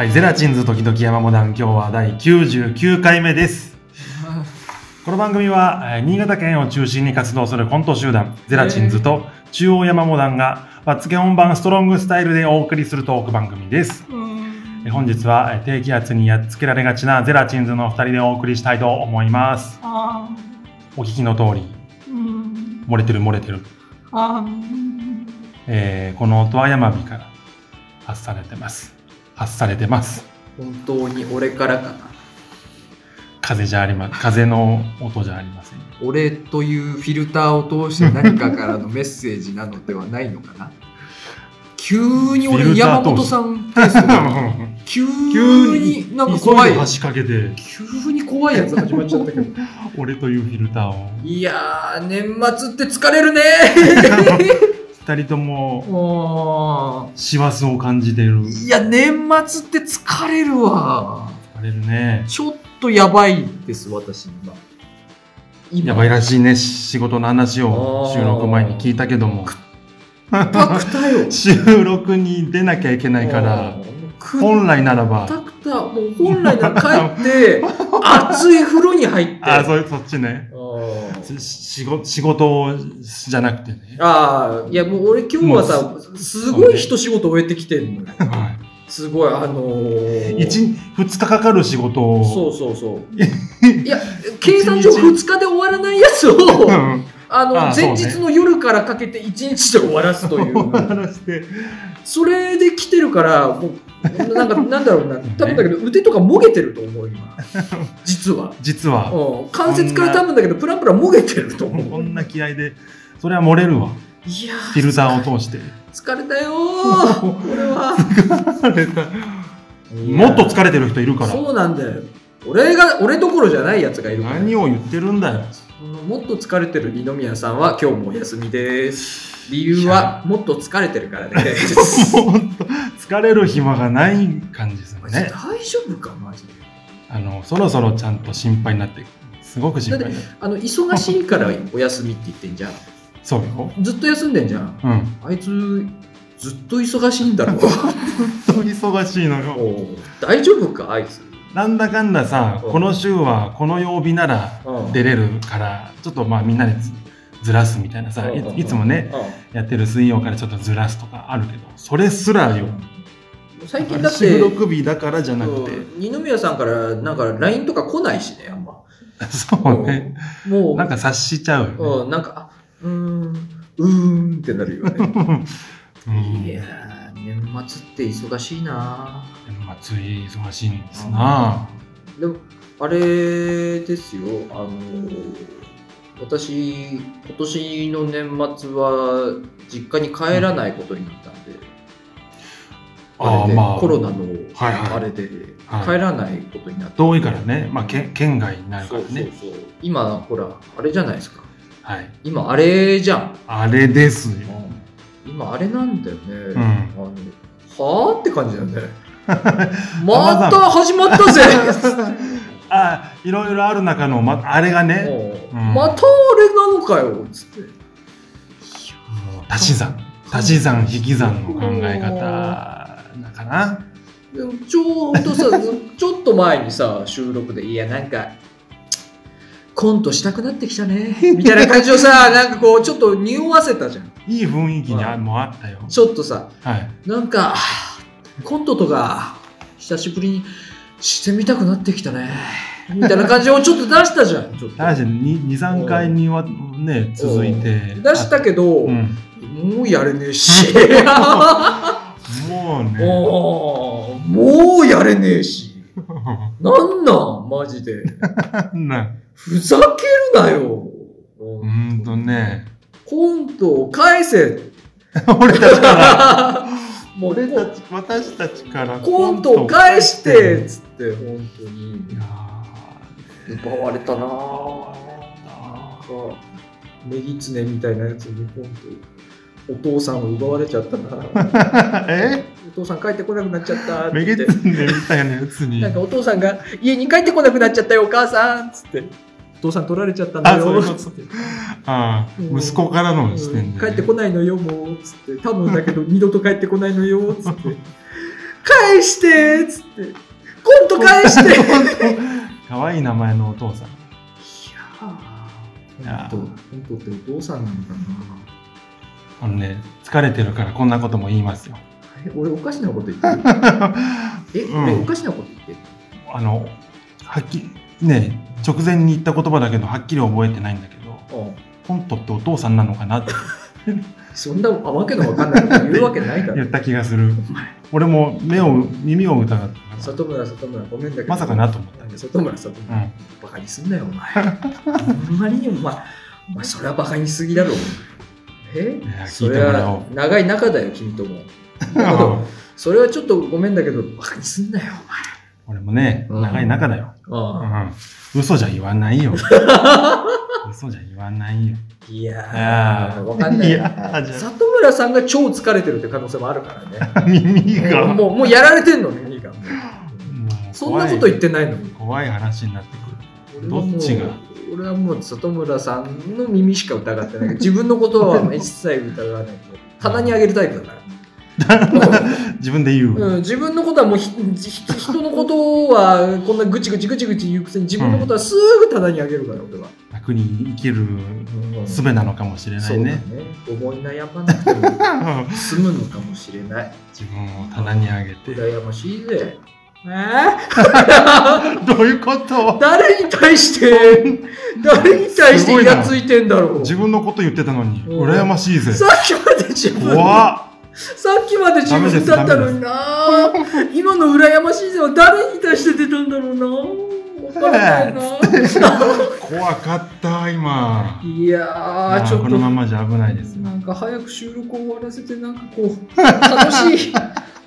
はい、ゼラチンズ時々山モダン、今日は第99回目です。この番組は、えー新潟県を中心に活動するコント集団、ゼラチンズと中央山モダンが、バツケ本番ストロングスタイルでお送りするトーク番組です。えー本日は、えー低気圧にやっつけられがちなゼラチンズの2人でお送りしたいと思います。あお聞きの通り、漏れてる漏れてる。えーこの音は山火から発されてます。発されてます。本当に俺からかな。風じゃありま、風の音じゃありません。俺というフィルターを通して何かからのメッセージなのではないのかな。急に俺山本さんテイストが急になんか怖い。急で箸かけて、急に怖いやつ始まっちゃったけど。俺というフィルターを。いやー年末って疲れるね 二人とも、も師走を感じている。ういや年末って疲れるわあれるね。ちょっとやばいです私今今やばいらしいね。仕事の話を収録前に聞いたけども。たくたよ 収録に出なきゃいけないから、く本来ならば、たくたもう本来なら帰って 熱い風呂に入ってあ、そうそっちね。仕事仕事じゃなくてね。あーいやもう俺今日はさすごい一仕事終えてきてんのよはすごいあのー、い。一、二日かかる仕事を。そうそうそう いや計算上2日で終わらないやつをうん。あの前日の夜からかけて1日で終わらすという。それで来てるからもうなんかなんだろうな 多分だけど腕とかもげてると思う今 実は。実は、うん関節から多分だけどプランプランもげてると思う。こんな気合で、それは漏れるわ。いやフィルターを通して。疲れたよー これは。もっと疲れてる人いるから。そうなんだよ。俺が、俺どころじゃないやつがいるから。何を言ってるんだよ。もっと疲れてる二宮さんは今日もお休みです。理由はもっと疲れてるからです。もっと疲れる暇がない感じですよね。大丈夫かマジで。あの、そろそろちゃんと心配になって。すごく心配。あの、忙しいからお休みって言ってんじゃん。そうよ。ずっと休んでんじゃん。うん。あいつ、ずっと忙しいんだろう。忙しいのよ。大丈夫かあいつ。なんだかんださ、うん。この週はこの曜日ならうん。出れるから、ちょっとまあみんなでずずらすみたいなさ、うん。いいつもね、やってる水曜からちょっとずらすとかあるけど、それすらよ。最近だって、収録日だからじゃなくて、うん。二宮さんからなんか LINE とか来ないしね、あんま。そうね。もう、なんか察しちゃうよね。うん、なんか、あうーん、うーんってなるよね。うん。いやー、年末って忙しいな年末忙しいんですな。でも、あれですよ、あの私、今年の年末は実家に帰らないことになったんで、あれで、まあコロナのはいはいあれで、はい帰らないことになった。遠いからね、まあ、県県外になるからね。そうそう。今、ほら、あれじゃないですか。はい。今、あれじゃん。あれですよ。今、あれなんだよね。んあのはあって感じだよね。また始まったぜ あ、いろいろある中の、ま、あれがね、うんまたあれなのかよつって。足し算。足し算、引き算の考え方なかな。ちょうどさ、ちょっと前にさ、収録で、いや、なんか、コントしたくなってきたね。みたいな感じをさ、なんかこう、ちょっと匂わせたじゃん。いい雰囲気にあもあったよ。ちょっとさ、はい。なんか、コントとか、久しぶりにしてみたくなってきたね。みたいな感じをちょっと出したじゃん。確かに2、3回にはね、続いて。出したけど、うん。もうやれねえし。もうね。もう、やれねえし。なんなんマジで。なふざけるなよ。ほんとね。コントを返せ。俺たちから、もう俺たち、私たちからコントを返してつって、本当にい。や奪われたなぁ。なんか、ネギツネみたいなやつにコント、お父さんを奪われちゃったなー え？お父さん帰ってこなくなっちゃったってめげ言って。つんでみたいなやつに。なんかお父さんが家に帰ってこなくなっちゃったよ、お母さんつって。お父さん取られちゃったんだよつって。ああ、うん息子からの視点で、帰ってこないのよ、もう。つって。多分だけど、二度と帰ってこないのよ、つって。返してっつって。コント返して可愛い名前のお父さん。いやー、コント、ってお父さんなのかなあのね、疲れてるからこんなことも言いますよ。え俺おかしなこと言ってる？え、うん俺おかしなこと言ってる？あの、はっきり、ね、直前に言った言葉だけど、はっきり覚えてないんだけど、うん。コントってお父さんなのかな？っ てそんなあわけのわかんないこと言うわけないだろ。言った気がする。俺も目を、耳を疑った。里村里村ごめんだけど。まさかなと思った。里村里村、うん。バカにすんなよお前。あんまりにもまあお前それはバカにしすぎだろ。え？それは長い仲だよ君とも。それはちょっとごめんだけどバカにすんなよ俺もね、うん。長い仲だよ。うん。嘘じゃ言わないよ。嘘じゃ言わないよ。いやーわかんない。いや里村さんが超疲れてるって可能性もあるからね。あ耳が。もうもうやられてんの耳が。そんなこと言ってないのに。怖い。話になってくる。どっちが？俺はもう里村さんの耳しか疑ってない。自分のことは一切疑わない。棚にあげるタイプだから 自分で言う。うん、自分のことはもうひひ人のことはこんなぐちぐちぐちぐち言うくせに自分のことはすぐ棚にあげるから俺は、楽に生きる術なのかもしれなそうだね。いね。思い悩まなくても済むのかもしれない。自分を棚に上げて。羨ましいぜ。え？どういうこと？ー、誰に対して誰に対してイラついてんだろう。自分のこと言ってたのに、うん。羨ましいぜ。さっきまで自分怖っさっきまで自分だったのにな。今の羨ましいぜは誰に対して出たんだろうな。怖かった、今。いやちょっと。このままじゃ危ないですよ。なんか早く収録終わらせてなんかこう楽しい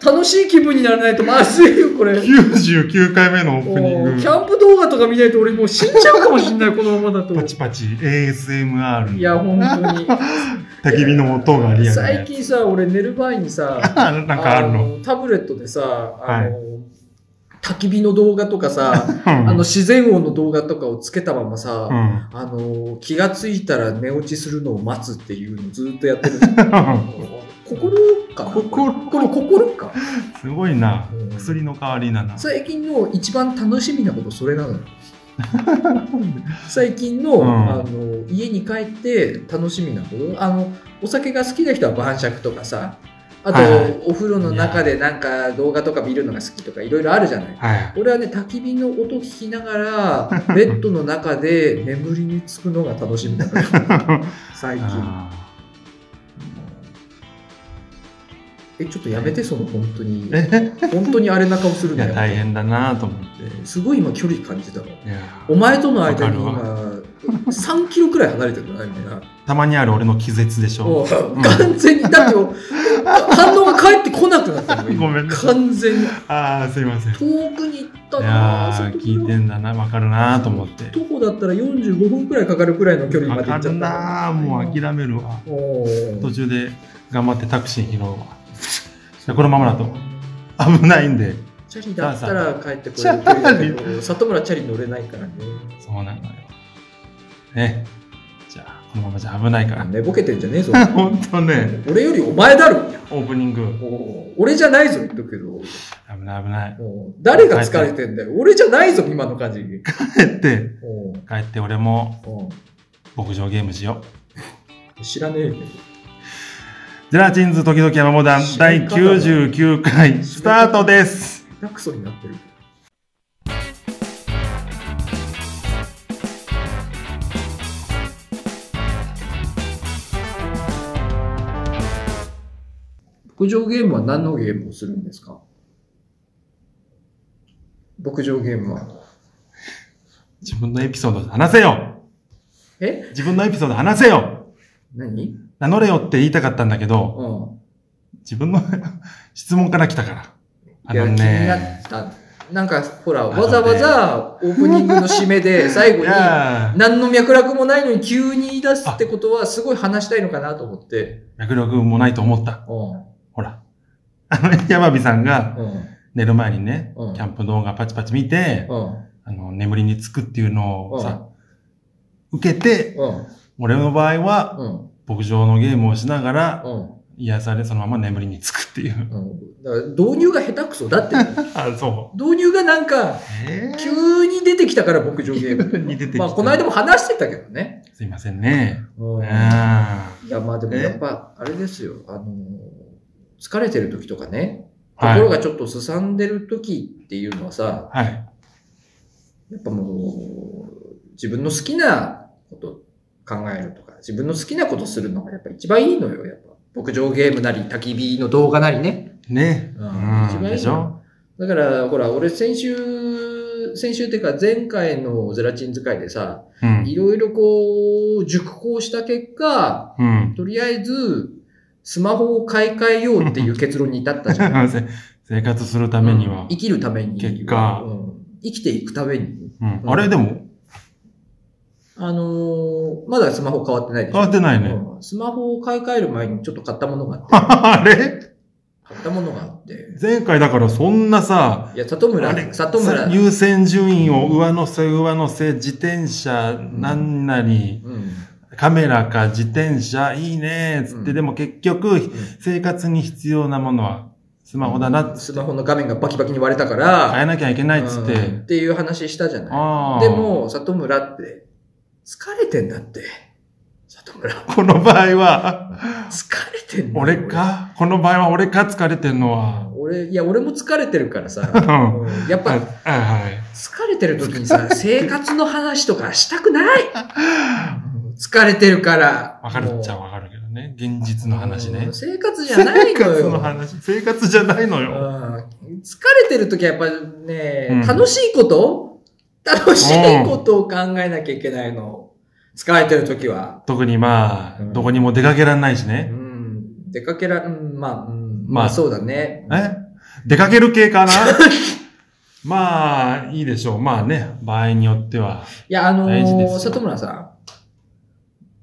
楽しい気分にならないとまずいよこれ。99回目のオープニング。もうキ。ャンプ動画とか見ないと俺もう死んじゃうかもしんないこのままだと。パチパチ ASMR いや本当に。焚き火の音がリアル。な最近さ俺寝る前にさ なんかあるの？タブレットでさあの、はい。焚き火の動画とかさうん。あの自然音の動画とかをつけたままさ、うん。あの気がついたら寝落ちするのを待つっていうのをずっとやってる 心かな？心。心か。すごいな。うん。薬の代わりだな。最近の一番楽しみなことそれなの？よ 最近の,、うん。あの家に帰って楽しみなこと？あのお酒が好きな人は晩酌とかさあと、はいはい。お風呂の中でなんか動画とか見るのが好きとかいろいろあるじゃない？はい。俺はね焚き火の音聞きながら ベッドの中で眠りにつくのが楽しみなのよ。最近 えちょっとやめてその本当に。本当にあれな顔するいのよや大変だなと思って。すごい今距離感じたの。お前との間にわ今3キロくらい離れてるのね今たまにある俺の気絶でしょ。もう完全にだって 反応が返ってこなくなったの今。ごめん完全に。ああすいません。い遠くに行ったなやぁー聞いてんだなわかるなと思って。徒歩だったら45分くらいかかるくらいの距離まで行っちゃったなもう諦めるわ。途中で頑張ってタクシー拾う。わこのままだと。危ないんで。チャリだったら帰ってこれるけど里村チャリ乗れないからね。そうなのよ。ね。じゃあこのままじゃ危ないから。寝ぼけてんじゃねえぞ。ほんとね。俺よりお前だろ。オープニング。俺じゃないぞ言っとくけど。危ない危ない。誰が疲れてんだよ。俺じゃないぞ今の感じ。帰って。帰って俺もお牧場ゲームしよう。ー知らねえけどゼラチンズ時々山モダン第99回スタートです。下手くそになってる。牧場ゲームは何のゲームをするんですか？牧場ゲームは。自分のエピソードで話せよ。え？自分のエピソード話せよ。何？名乗れよって言いたかったんだけど、うん。自分の 質問から来たから。あの気になね。った。なんか、ほら、わざわざオープニングの締めで 最後いに、や何の脈絡もないのに急に言い出すってことは、すごい話したいのかなと思って。ー、脈力もないと思った。うん。ほら。あの、山火さんがうん。寝る前にね、うんキャンプ動画パチパチ見て、うん。あの、眠りにつくっていうのをさ、受けて、うん。俺の場合は、うん。牧場のゲームをしながら、うん。癒され、そのまま眠りにつくっていう。うん、導入が下手くそだって。あ、そ導入がなんか、急に出てきたから牧場ゲーム。に出てきたまあ、この間も話してたけどね。すいませんね。うんうん。いや、まあでもやっぱ、あれですよ。あの、疲れてる時とかね、はい心がちょっとすさんでる時っていうのはさ、はい。やっぱもう、自分の好きなこと考えるとか、自分の好きなことするのがやっぱ一番いいのよ、やっぱ。牧場ゲームなり、焚き火の動画なりね。ね。うんうん。一番いいのでしょ？だから、ほら、俺先週、先週っていうか前回のゼラチン使いでさ、うん。いろいろこう、熟考した結果、うん。とりあえず、スマホを買い替えようっていう結論に至ったじゃん。せ生活するためにはうん。生きるために。結果うん生きていくために。うん。あれでも、あのーまだスマホ変わってないでしょ変わってないね。うんスマホを買い替える前にちょっと買ったものがあって、あれ？買ったものがあって。前回だからそんなさ、いや、里村里村さ。優先順位を上乗せ上乗せ、自転車、なんなり、うん。カメラか自転車、いいね、つって、うんでも結局、生活に必要なものはスマホだなっつって、スマホの画面がバキバキに割れたから、変えなきゃいけないっつって、うんっていう話したじゃない。でも、里村って、疲れてんだって。里村。この場合は、疲れてんの俺か？この場合は俺か疲れてんのは。俺、いや、俺も疲れてるからさ。ん うんやっはい、ぱ、はい。疲れてる時にさ、生活の話とかしたくない 疲れてるから。わかるっちゃもわかるけどね。現実うの話ねうん。生活じゃないの生活のよ。話。生活じゃないのよ。うん疲れてる時はやっぱね、うん楽しいこと楽しいことを考えなきゃいけないの。疲れてる時は。特にまあ、うんどこにも出かけらんないしうね。ん。出かけら、うん、まあ、うん、まあまあそうだね。え？出かける系かな？まあ、いいでしょう。まあね、場合によっては。いや、あのー、里村さん。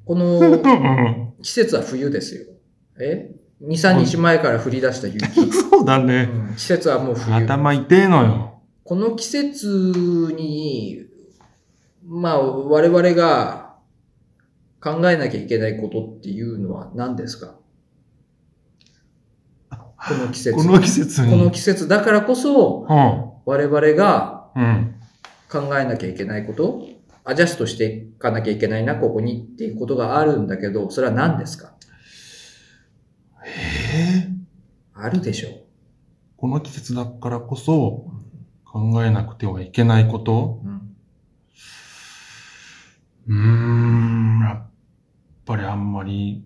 こうのん 季節は冬ですよ。え ?2、3日前から降り出した雪。そうだね。うん季節はもう冬。頭痛えのよ。この季節に、まあ、我々が考えなきゃいけないことっていうのは何ですか？この季節。この季節に。この季節だからこそ、うん。我々がうん。考えなきゃいけないこと、アジャストしていかなきゃいけないな、ここにっていうことがあるんだけど、それは何ですか？ええあるでしょう。この季節だからこそ考えなくてはいけないことうんうーん、やっぱりあんまり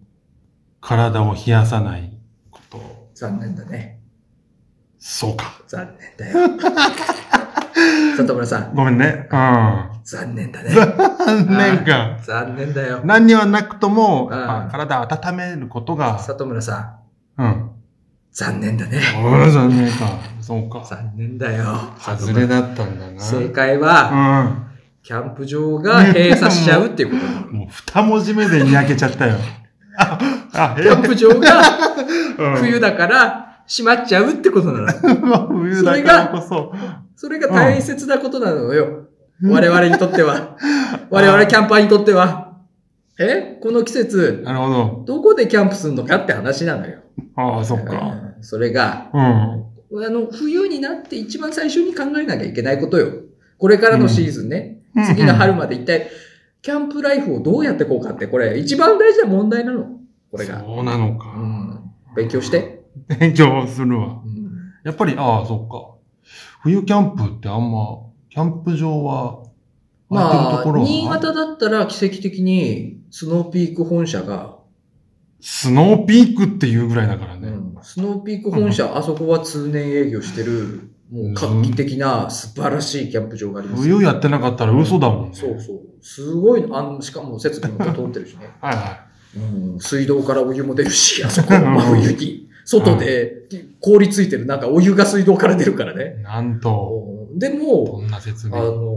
体を冷やさないこと。残念だね。そうか。残念だよ。里村さん、ごめんね。うん。残念だね。残念か。残念だよ。何にはなくとも、体を温めることが、里村さん、うん。残念だね。うん、残念か。そうか。残念だよ。外れだったんだな。正解は、キャンプ場が閉鎖しちゃうっていうことなのうん。もう二文字目でにやけちゃったよ。あ、あ、キャンプ場がうん冬だから閉まっちゃうってことなの。冬だからこそ。それが大切なことなのよ。我々にとっては。我々キャンパーにとっては。え？この季節、なるほど。どこでキャンプするのかって話なのよ。ああ、そっか。うんそれが、うん。あの、冬になって一番最初に考えなきゃいけないことよ。これからのシーズンね。うん次の春まで一体、キャンプライフをどうやってこうかって、これ一番大事な問題なの。これが。そうなのうか。ん。勉強して。勉強するわ。うんやっぱり、ああ、そっか。冬キャンプってあんま、キャンプ場は、まあところ、は新潟だったら奇跡的に、スノーピーク本社が、スノーピークっていうぐらいだからね。うんスノーピーク本社、あそこは通年営業してる、もう画期的な素晴らしいキャンプ場がありますよ。冬やってなかったら嘘だもんね。そうそう。すごいの、あの、しかも設備も整ってるしね。はいはうん、水道からお湯も出るし、あそこ、真冬に。外で凍りついてる、なんかお湯が水道から出るからね。い。なんと、うんでこも、んな説あ明。の、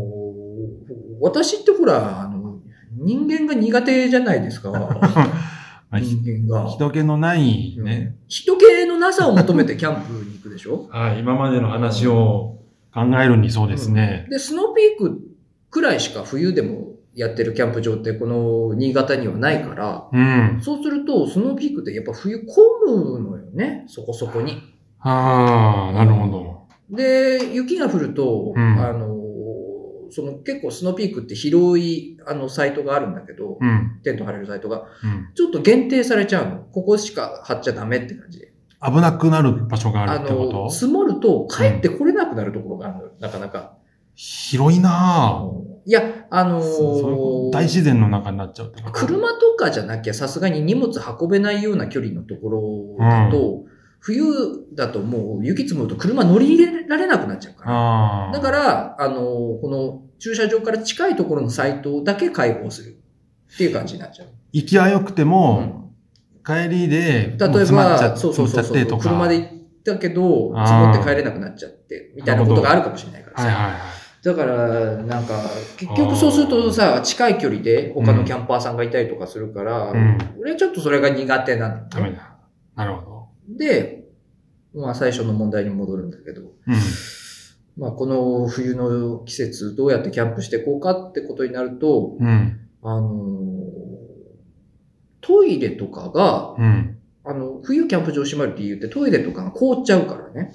私ってほら、あの、人間が苦手じゃないですか。人間が。人気のないね。人気のなさを求めてキャンプに行くでしょ？はい、今までの話を考えるにそうですね。で、スノーピークくらいしか冬でもやってるキャンプ場ってこの新潟にはないから、うん。そうすると、スノーピークってやっぱ冬混むのよね、そこそこに。ああ、なるほど。で、雪が降ると、うんあの、その結構スノーピークって広いあのサイトがあるんだけど、うん。テント張れるサイトが、うん。ちょっと限定されちゃうの。ここしか張っちゃダメって感じで。危なくなる場所がああるってこの、と積もると帰ってこれなくなるところがあるのよ、なかなか。広いなぁ。いや、あのー大自然の中になっちゃう車とかじゃなきゃさすがに荷物運べないような距離のところだと、冬だともう雪積もると車乗り入れられなくなっちゃうから。だから、あの、この駐車場から近いところのサイトだけ開放するっていう感じになっちゃう。行きは良くてうも、ん帰りで、例えば、っそうそうそうそう。車で行ったけど、積もって帰れなくなっちゃって、みたいなことがあるかもしれないからさ。はいはいはい。だから、なんか、結局そうするとさ、近い距離で他のキャンパーさんがいたりとかするから、うん俺はちょっとそれが苦手なの、ダメだ。なるほで、まあ最初の問題に戻るんだけど、ど。うん。まあこの冬の季節どうやってキャンプしていこうかってことになると、うん。あのートイレとかが、うん。あの、冬キャンプ場閉まる理由ってトイレとかが凍っちゃうからね。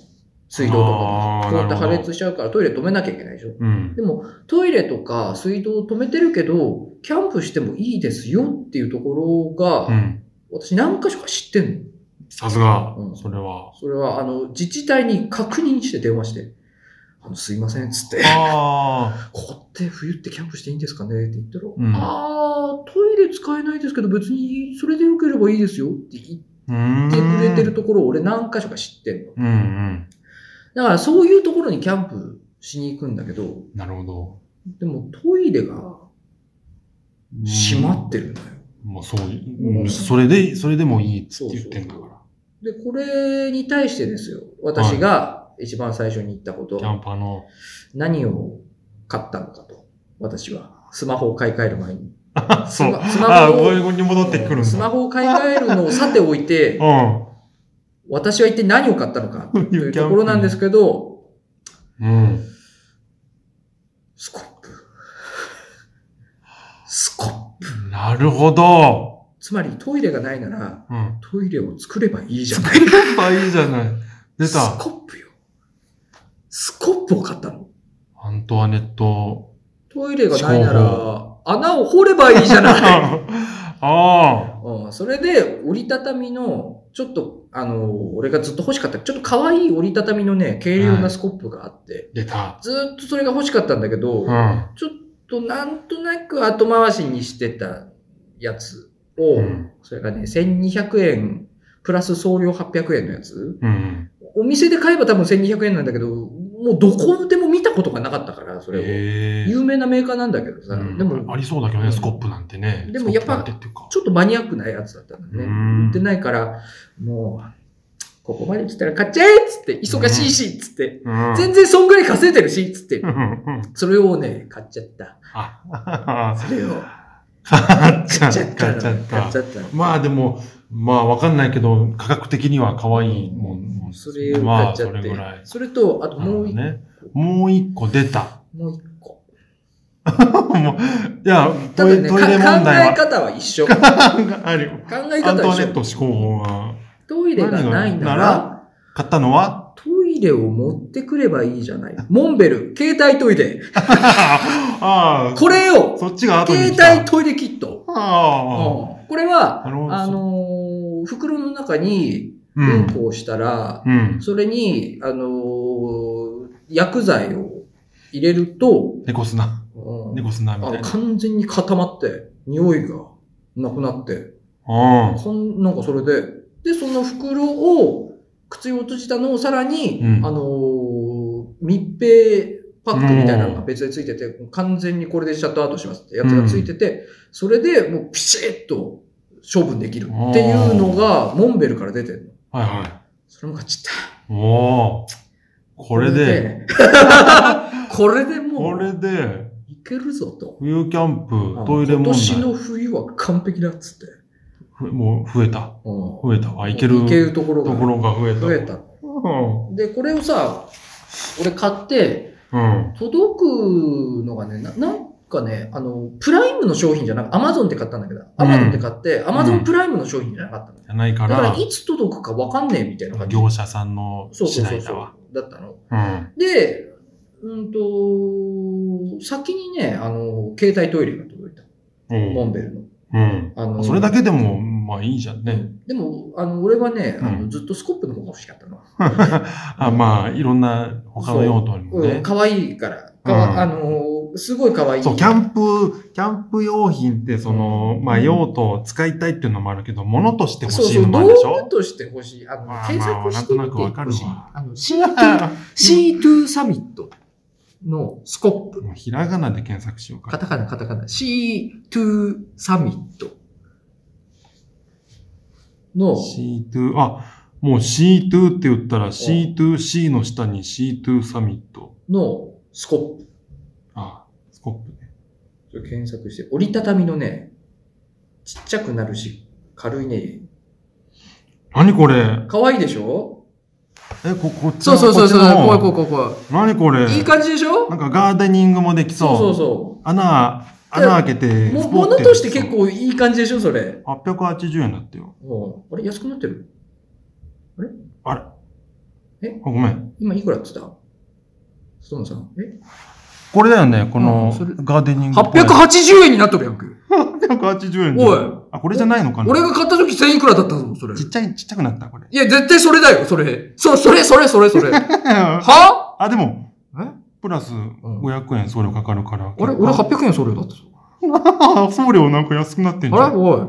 水道とかが。凍って破裂しちゃうからトイレ止めなきゃいけないでしょ。うん。でも、トイレとか水道を止めてるけど、キャンプしてもいいですよっていうところが、うん。私何箇所か知ってんの。さすがう。んそれは。それは、あの、自治体に確認して電話して、あの、すいません、つって。あ ここって冬ってキャンプしていいんですかねって言ったら、んあー、トイレ使えないですけど別にそれでよければいいですよって言あ。うん。ってくれてるところを俺何箇所か知ってんの。うんうん。だからそういうところにキャンプしに行くんだけど、なるほど。でもトイレが閉まってるのよ。もうそう、うんそれで、それでもいいって言ってんだから。で、これに対してですよ。私が一番最初に言ったこと、キャンパーの。何を買ったのかと。私は。スマホを買い替える前に。あ、そう。スマホああ、こういうに戻ってくるんだ。スマホを買い替えるのをさておいて、う私は一体何を買ったのかというところなんですけど、ん。うん。スコップ。スコップ。なるほど。つまりトイレがないなら、うん。トイレを作ればいいじゃない。やっぱいいじゃない。出スた。コップよ。スコップを買ったの。アントワネット。トイレがないな思ら、穴を掘ればいいじゃない。あうん、それで、折りたたみの、ちょっと、あの、俺がずっと欲しかった、ちょっと可愛い折りたたみのね、軽量なスコップがあって、出た。ずーっとそれが欲しかったんだけど、うん。ちょっとなんとなく後回しにしてたやつを、うんそれがね、1200円、プラス送料800円のやつ。うん。お店で買えば多分1200円なんだけど、もうどこでも見たことがなかったから、それを。有名なメーカーなんだけどさ、うんでも、ありそうだけどね、スコップなんてね。でもやっぱ。ちょっとマニアックなやつだったんだね。うん売ってないから、もう、ここまで来たら買っちゃえっつって、忙しいし、つって、うん。全然そんぐらい稼いでるし、つって。それをね、買っちゃった。あ、それを買っちゃっ。買っちゃった。買っちゃっ買っちゃったの。まあでも、まあわかんないけど、価格的には可愛いもん。それをまあ買っちゃって。それぐらい。それと、あともう一個、ね。もう一個出た。もう一個。いや、ただね、トイレ問題は。え方は一緒。考 ある。えアントワ方は一緒。ネット思考法が。トイレがない？なら、買ったのは？を持ってくればいいじゃない。モンベル、携帯トイレ。ああ、これよそっちが携。帯トイレキット。あうんこれは、あのー袋の中に、あ。ううんん。こをしたら、うん。それに、あのー薬剤を入れると、猫砂。うん猫砂みたいな。完全に固まって、匂いがなくなって、うんなんかそれで、で、その袋を、口を閉じたのをさらに、うんあのー密閉パックみたいなのが別でついてて、完全にこれでシャットアウトしますってやつがついてて、それでもうピシッと処分できるっていうのが、モンベルから出てるの。はいはそれも買っちゃった。い。おー。これで、。これでもこう、れで、いけるぞと。冬キャンプ、あトイレ問今年の題。冬は完璧だっつって。ふもう増えた。うん増えた。あ、いけるいけるところがところが増えた。増えた。うん。で、これをさ、俺買って、うん。届くのがね、な何かね、あの、プライムの商品じゃなくて、アマゾンで買ったんだけど、アマゾンで買って、アマゾンプライムの商品じゃなかったの。じゃないかだから、ら、いつ届くかわかんねえみたいな感じ。業者さんのそうそうそう次第だわ。そう。だったの。うん。で、うんと、先にね、あの、携帯トイレが届いた。モンベルの。うん。あのそれだけでも、まあいいじゃんね。でも、あの、俺はね、あの、うんずっとスコップの方が欲しかったの。あまあ、いろんな他の用途にもうん、ね。可愛いから。かわうんあの、すごい可愛い。そう、キャンプ、キャンプ用品って、その、まあ用途を使いたいっていうのもあるけど、物として欲しいのもあるでしょ？具として欲しい。あの、まあ検索してみてまあなんとなくわかるわ。あの、C2、C2 サミットのスコップ。ひらがなで検索しようか。カタカナ、カタカナ。C2 サミットの、C2、あ、もう C2 って言ったら C2C の下に C2 サミット。のスコップ。あ、スコップね。検索して、折りたたみのね、ちっちゃくなるし、軽いね。何これ？可愛いでしょ？え、こ、こっちそうそうそうそう、こっちの怖い怖い怖い怖何これ？い。いい感じでしょ？なんかガーデニングもできそう。そうそうそ穴、穴開けて、う。も、物として結。構いい感じでしょそれ。880円だってよ。うんあれ安くなってる？あれ？え？あごめん。今いくらって言った？ストーンさん。え？これだよね、こうのガーデニング。?880 円になっとるやんけ。880円。おい。あ、これじゃないのかな？俺が買った時1000いくらだったぞ、それ。ちっちゃい、ちっちゃくなった、これ。いや、絶対それだよ、それ。そ、それ、それ、それ、それ。は？あ、でも、えプラス500円送料かかるから。俺、俺800円それだったぞ。あ 送料なんか安くなってんじゃん。あれ？おい。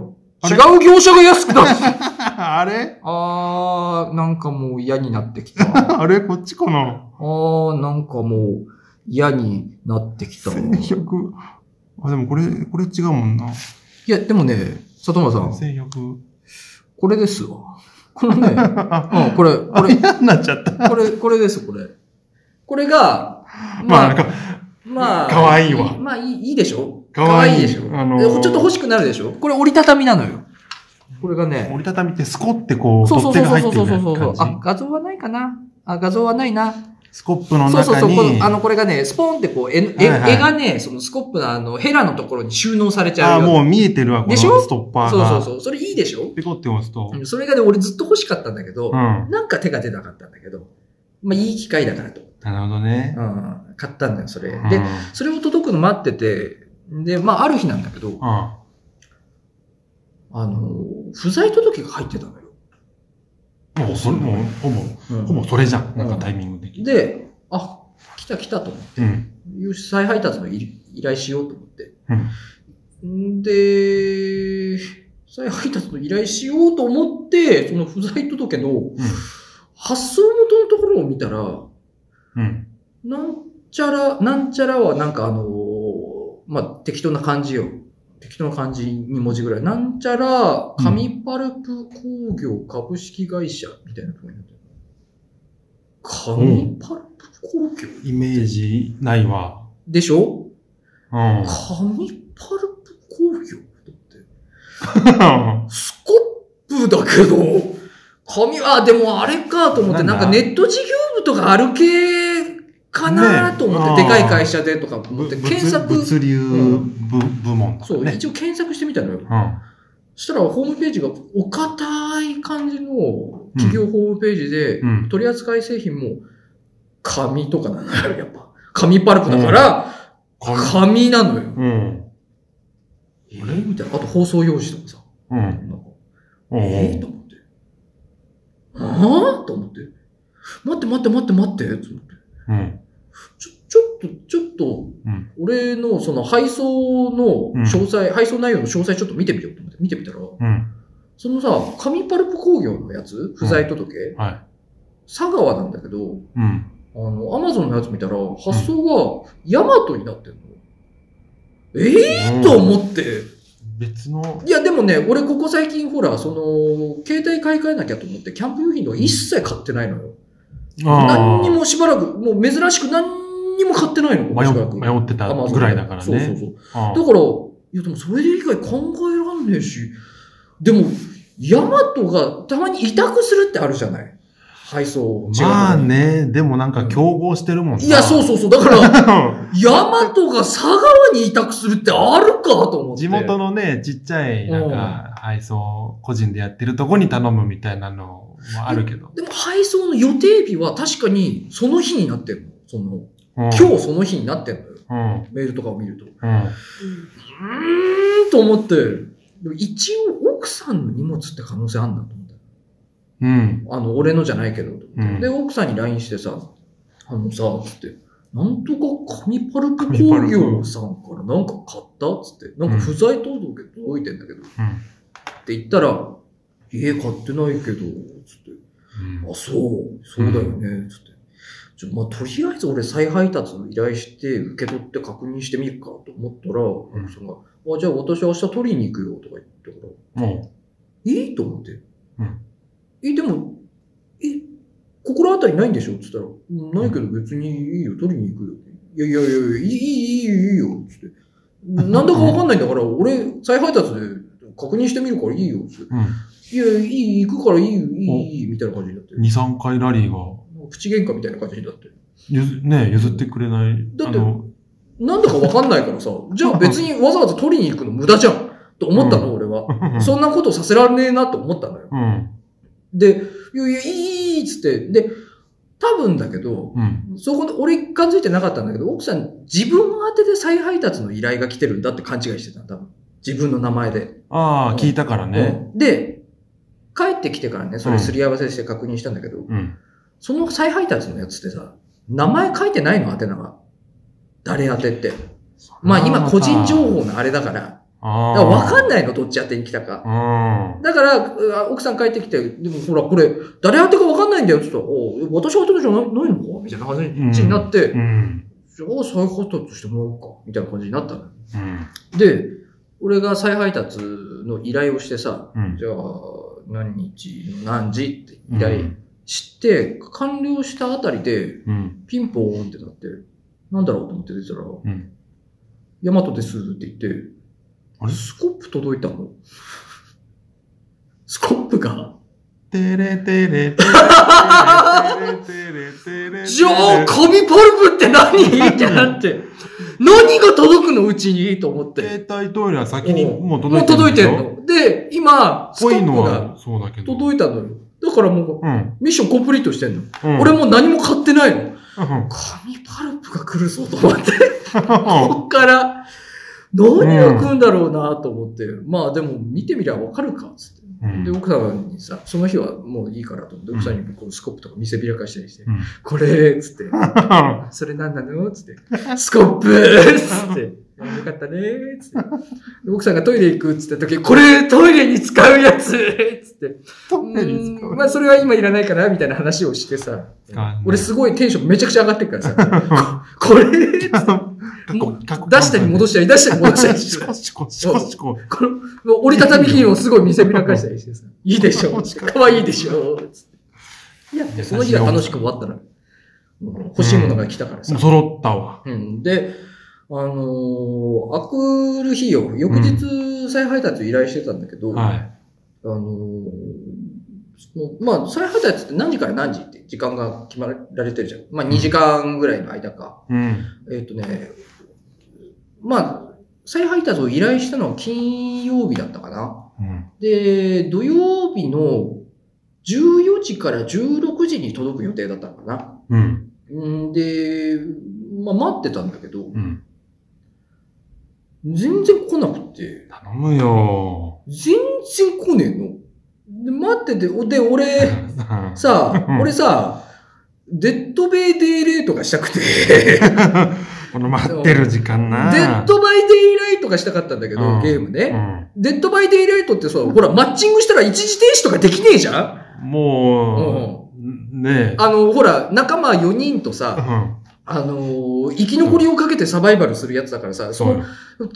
あれ？違う業者が安くなって。あれ？あー、なんかもう嫌になってきた。あ あれ？こっちかな？ー、なんかもう嫌になってきた。い ?1100。あ、でもこれ、これ違うもんな。や、でもね、里村さん、1100。これですわ。このね、あ、うん、これ、こあ、れ、嫌になっちゃった。これ、これです、これ。これが、まあ、なんか、まあ、かわいいわまあ、いい、いいでしょ？かわいいでしょ、あのーでちょっと欲しくなるでしょ？これ折りたたみなのよ。これがね、折りたたみってスコってこう、そうそう取っ手そうそうが入ってるそうそうそう。あ感、画像はないかな？あ、画像はないな。じ。スコップのそうそうそう。中に、このあの、これがね、スポーンってこう、絵、絵はいはい絵がね、そのスコップのあの、ヘラのところに収納されちゃあ、うよ。もう見えてるわ、このでしょ？ストッパーそうが。そうそう。それいいでしょ？ピコって押すと。うんそれがね、俺ずっと欲しかったんだけど、うん。なんか手が出なかったんだけど、まあ、いい機会だからと。なるほどね。うん、買ったんだよ、それ。うんで、それを届くの待ってて、で、まあ、ある日なんだけど、うん。あの、不在届が入ってたのよ。もう、それ、もう、ほぼ、うんほぼそれじゃん。なんかうんタイミング的に。で、あ、来た来たと思って、うん。再配達の依依頼しようと思って。うん。んで、再配達の依頼しようと思って、その不在届の発送元のところを見たら、うん。なんちゃら、なんちゃらはなんかあのーまあ、適当な漢字よ。適当な漢字2文字ぐらい。なんちゃら、紙パルプ工業株式会社みたいなになってる。紙パルプ工業？イメージないわ。でしょ？うん。紙パルプ工業だって。スコップだけど、紙、あ、でもあれかと思って、なんんかネット事業部とかある系かなと思って、ねでかい会社でとか思って、ぶ検索、物流うん部部門だそう、ね。一応検索してみたのよ。うん。そしたらホームページがお堅い感じの企業ホームページで、うん。取扱い製品も紙とかなのよ、やっぱ。紙パルプだから、紙なのよ。うん。えーみたいな。あと放送用紙とかさ。うん。なんかうん。えー、と思って。ああと思って。待って待って待って待って。と思ってうん。ちょ、ちょっと、ちょっと、うん。俺のその配送のうん詳細、配送内容の詳細ちょっと見てみようと思って見てみたら、うん。そのさ、紙パルプ工業のやつ、不在届、はい。佐川なんだけど、うん。あの、アマゾンのやつ見たら、発送がヤマトになってんの。ええー、と思って。別の、いや、でもね、俺ここ最近ほら、その、携帯買い替えなきゃと思って、キャンプ用品とか一切買ってないのよ。何にもしばらく、もう珍しく何にも買ってないの、迷。迷ってたぐらいだからね。そうそうそう。うんだから、いやでもそれで以外考えらんねえし、でも、ヤマトがたまに委託するってあるじゃない配送。まあ。ね、でもなんか競合してるもんな。いや、そうそそうそう。だから、ヤマトが佐川に委託するってあるかと思って。地元のね、ちっちゃい、なんか、配送、個人でやってるとこに頼むみたいなのもあるけど。でも配送の予定日は確かにその日になってるの。その、うん今日その日になってんのよ。うん。メールとかを見ると。ううん。ーんと思って、一応奥さんの荷物って可能性あんなと思った。うん。あの、俺のじゃないけど。うんで、奥さんに LINE してさ、あのさ、つって、なんとか紙パルプ工業さんからなんか買った？つって、なんか不在届届いてんだけど、って言ったら、家買ってないけど、つって、うん。あ、そう、そうだよね、つって。ちょまあ、とりあえず俺再配達の依頼して、受け取って確認してみるかと思ったら、ん奥さんが、あ、じゃあ私明日取りに行くよ、とか言ってから、もいいと思って。うんえ、でも、え、心当たりないんでしょ？って言ったら、うんないけど別にいいよ、取りに行くよ。いやいやいやいや、いい、いい、いいよ、いいよ、つって。なんだかわかんないんだから、俺、再配達で確認してみるからいいよ、つって。う、うん。いや、いい、行くからいいよ、いい、いい、みたいな感じになって。2、3回ラリーが、口喧嘩みたいな感じになって。ゆず、ね、譲ってくれない。だってあの、なんだかわかんないからさ、じゃあ 別にわざわざ取りに行くの無駄じゃん。と思ったの、俺は。そんなことさせられねえなと思ったのよ。うん。で、いやいや、いい、いい、っつって。で、多分だけど、うん。そこで、俺一貫ついてなかったんだけど、奥さん自分宛てで再配達の依頼が来てるんだって勘違いしてたの多分。自分の名前で。ああ、聞いたからね。うんで、帰ってきてからね、それすり合わせして確認したんだけど、うん。その再配達のやつってさ、名前書いてないの宛名が。誰宛てって。まあ今個人情報のあれだから。だから分かんない。の、どっち宛てに来たか。うん。だから、奥さん帰ってきて、でもほら、これ、誰宛てか分かんないんだよ、ちょっと、おう私宛てじゃないのか？みたいな話になって、うん。じゃあ再配達してもらおうか、みたいな感じになったのよ。うん。で、俺が再配達の依頼をしてさ、うん。じゃあ、何日、何時って依頼して、完了したあたりで、うん。ピンポーンってなって、なんだろうと思って出てたら、うん。ヤマトですって言って、あれスコップ届いたの？スコップが、てれてれてれてれてれてれじゃあ、紙パルプって何？ってなって、何が届くの？うちにと思って。携帯トイレは先にもうも届いてるう届いてんのの。で、今、スコぽいのップが。届いたのよ。だからもう、うん。ミッションコンプリートしてんの。うん。俺もう何も買ってないの。うん。紙パルプが来るぞと思って。こっから、何が来るんだろうなと思って。まあでも見てみりゃわかるか、つって。うん。で、奥さんにさ、その日はもういいからと思って、奥さんにこうスコップとか見せびらかしたりして、うん。これ、つって、それ何なのつって、スコップつって、よかったねつって。で奥さんがトイレ行くっつった時、これトイレに使うやつつって。トイレに使ううん。まあそれは今いらないから、みたいな話をしてさ。俺すごいテンションめちゃくちゃ上がってるからさ、これつって出したり戻したり、出したり戻したりしシてコシコシコシコ。この折りたたみ金をすごい見せびらかしたりしてさ、いいでしょかわいいでしょつって。いや、でその日が楽しく終わったら、うん欲しいものが来たからさ。揃ったわ。うん、で、あのー、あくる日よ、翌日再配達依頼してたんだけど、はい。あのーそのまあ、再配達って何時から何時って時間が決まられてるじゃん。まあ、2時間ぐらいの間か。うん。えっ、とね、まあ、再配達を依頼したのは金曜日だったかな。うん。で、土曜日の14時から16時に届く予定だったのかな。うん。んで、まあ待ってたんだけど、うん。全然来なくて、頼むよ。全然来ねえの。で、待ってて、で、俺、さうんあ、俺さ、デッドバイデイライトとかしたくて、この待ってる時間な。デッドバイデイライトがしたかったんだけど、うんゲームね。ね。デッドバイデイライトってさ、ほら、マッチングしたら一時停止とかできねえじゃん？もう、ねえ。あの、ほら、仲間4人とさ、うんあのー生き残りをかけてサバイバルするやつだからさ、その、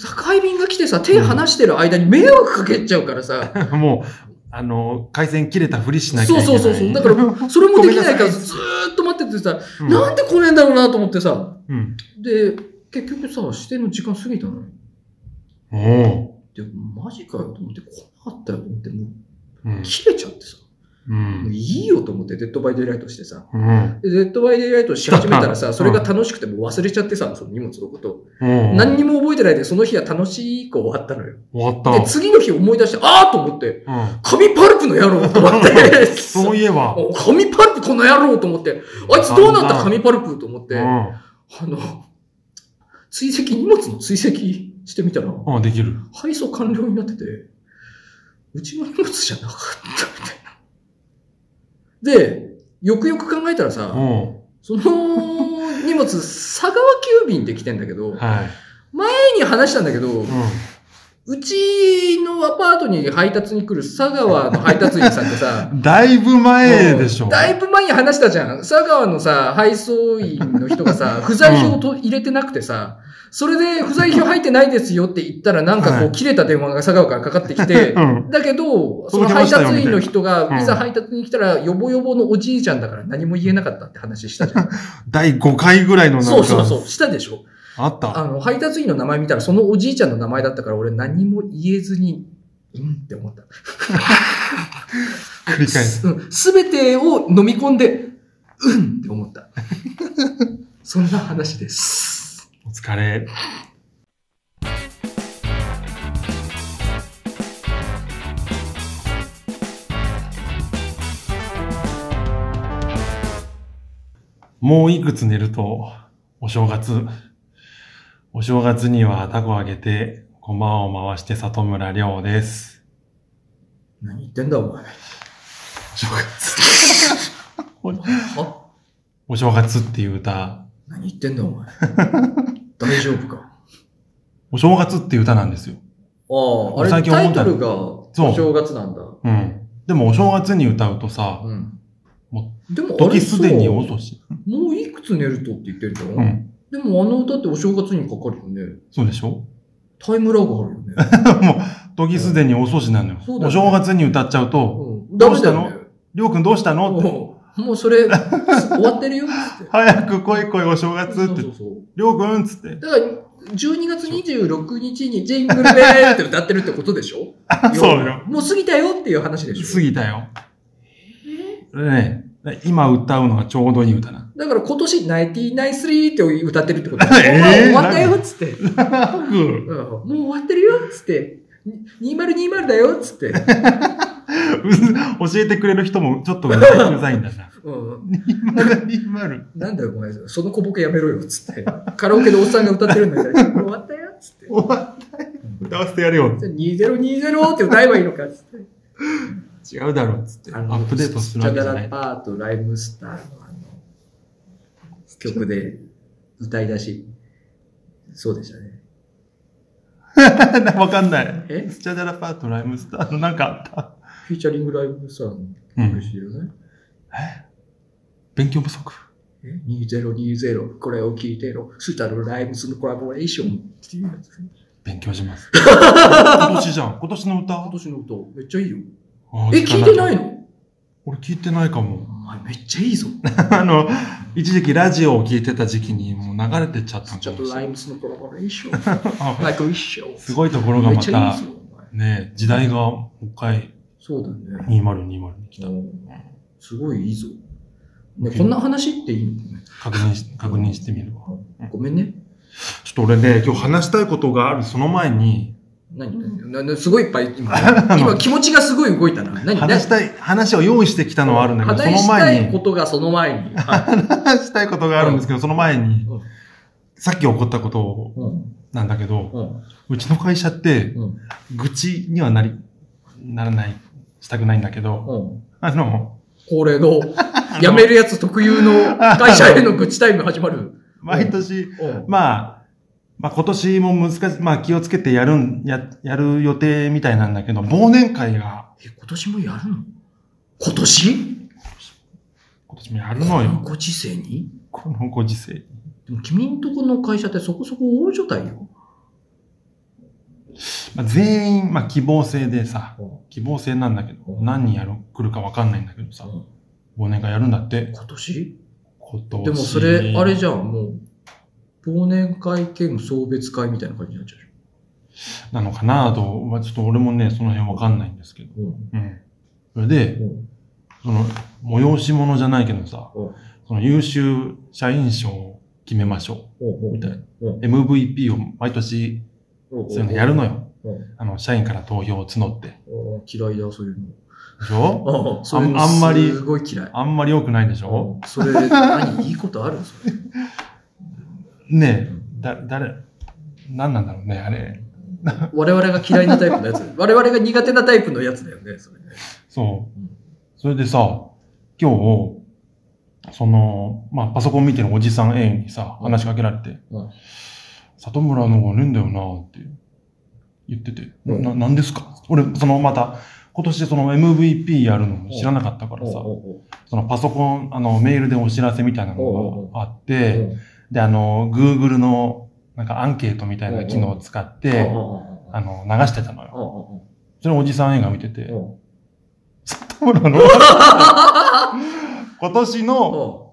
宅配便が来てさ、手離してる間に迷惑かけちゃうからさ、よ。もう、あの、回線切れたふりしなきゃそいうけない。そうそうそう。だから、それもできないから、ずーっと待っててさ、うんなんで来ねえんだろうなと思ってさ、うん。で、結局さ、指定の時間過ぎたのよ。で、マジかよと思って、来なかったよと思って、もう、う。うん。切れちゃってさ。う。もうんいいよと思って、デッドバイデイライトしてさ。うん。で、デッドバイデイライトし始めたらさ、うんそれが楽しくてもう忘れちゃってさ、その荷物のこと。うん。何にも覚えてないで、その日は楽しく終わったのよ。終わっで、次の日思い出して、あーと思って、た。うん。紙パルプの野郎と思って。そういえば。お紙パルプこの野郎と思って、あいつどうなった？紙パルプと思って、あうん。の、追跡、荷物の追跡してみたら、うん、できる。配送完了になってて、うちの荷物じゃなかったみたいな。で、よくよく考えたらさ、うん。その荷物、佐川急便で来てんだけど、はい。前に話したんだけど、うん。うちのアパートに配達に来る佐川の配達員さんってさ、だいぶ前でしょ。だいぶ前に話したじゃん。佐川のさ、配送員の人がさ、不在票と入れてなくてさ、それで不在票入ってないですよって言ったらなんかこはいう切れた電話が佐川からかかってきて、うん。だけど、その配達員の人が、うんいざ配達に来たら、ヨボヨボのおじいちゃんだから何も言えなかったって話したじゃん。第5回ぐらいのなんか。そうそうそう、したでしょ。あった。あの、配達員の名前見たら、そのおじいちゃんの名前だったから、俺何も言えずに、うんって思った。繰り返す。うん。すべてを飲み込んで、うんって思った。そんな話です。お疲れ。もういくつ寝ると、お正月。お正月にはタコあげて、駒を回して里村亮です。何言ってんだ、お前。お正月。はお正月っていう歌、何言ってんだ、お前。大丈夫か。お正月っていう歌なんですよ。ああ、あれ、最近タイト思ったのルが、お正月なんだ。うん。でもお正月に歌うとさ、うん。もでも、あれ時すでにさ遅し。もういくつ寝るとって言ってるじゃん。うん。でも、あの歌ってお正月にかかるよね。そうでしょ？タイムラグあるよね。もう、時すでに遅しなのよ。そうだよお正月に歌っちゃうと、うん。ダメだよね。りょうくんどうしたの？って、もうもうそれ、終わってるよっつって。早く来い来いお正月ってそうそ、うそう。りょうくんっつって。だから、12月26日にジングルベーって歌ってるってことでしょ？そうよ。もう過ぎたよっていう話でしょ？過ぎたよ。ね今歌うのがちょうどいい歌な。だから今年1993って歌ってるってことでしょ、えー終わったよっつって。うんうんもう終わってるよっつって。に2020だよっつって。教えてくれる人もちょっとうざいんだな。うん、20なんだよお前、その小ボケやめろよっつって。カラオケでおっさんが歌ってるんだから、終わったよっつって。終わったよ歌わせてやるよ。2020って歌えばいいのかっつって。違うだろうっつって。アップデートするわけじゃないスチャダラ。パーとライムスターのあの、曲で 歌い出し。そうでしたね。わかんない。え？スチャダラパートライムスターのなんかあった。フィーチャリングライムスターのうん曲知るね。勉強不足？え？2020、これを聞いてろ。スタルライムスのコラボレーションっていうやつ。勉強します。今年じゃん。今年の歌？今年の歌、めっちゃいいよ。え、聞いてないの？の俺聞いてないかおも。前めっちゃいいぞ。あの、一時期ラジオを聞いてた時期にもう流れてっちゃったんちょっと。ライムスのコラボレーション。一緒。すごいところがまた。ね、時代がもう一回そうだね。2020に来た。うんすごいいいぞ。ね、こんな話っていいの？ね。確認し、確認してみるわ。ごめんね。ちょっと俺ね、今日話したいことがあるその前に、何何ななすごいいっぱい今、今気持ちがすごい動いたな。何い話したい、話を用意してきたのはあるんだけど、その話した前に、いことがその前に。は話したいことがあるんですけど、その前にうん、さっき起こったことなんだけど、うん。うちの会社って、うん。愚痴にはなり、ならない、したくないんだけど、うん。あの、恒例の、辞めるやつ特有の会社への愚痴タイム始まる。毎年、うん。まあ、まあ今年も難しい、まあ気をつけてやるん、や、やる予定みたいなんだけど、忘年会がえ、今年もやるの？今年？今年もやるこのよ。のご時世に？このご時世。でも君んとこの会社ってそこそこ大所帯よ。まあ、全員、まあ希望制でさ、うん希望制なんだけど、うん何人やる、来るかわかんないんだけどさ、忘年会やるんだって。今年？今年。でもそれ、あれじゃん、もう、忘年会兼送別会みたいな感じになっちゃうなのかな？と、まあちょっと俺もね、その辺わかんないんですけど。うん。それで、うん。その、催し物じゃないけどさ、おその優秀社員賞を決めましょう。みたいな。お MVP を毎年、おそういうのやるのよ。おあの、社員から投票を募って。お嫌いだ、そういうの。でしょ？ああんまりすごい嫌い。あんまり良くないでしょ？それ、何？いいことある？それ。ねえ、だ、誰、何なんだろうね、あれ。我々が嫌いなタイプのやつ。我々が苦手なタイプのやつだよね、それね。そう。それでさ、今日、その、まあ、パソコン見てるおじさん A にさ、話しかけられて、うん。里村の方がねえんだよなって言ってて、うん。な、なんですか？俺、そのまた、今年その MVP やるのも知らなかったからさ、そのパソコン、あの、メールでお知らせみたいなのがあっおて、で、あの、Google の、なんかアンケートみたいな機能を使って、おあの、流してたのよ。おそれおじさん A が見てて、お里村の、今年の、お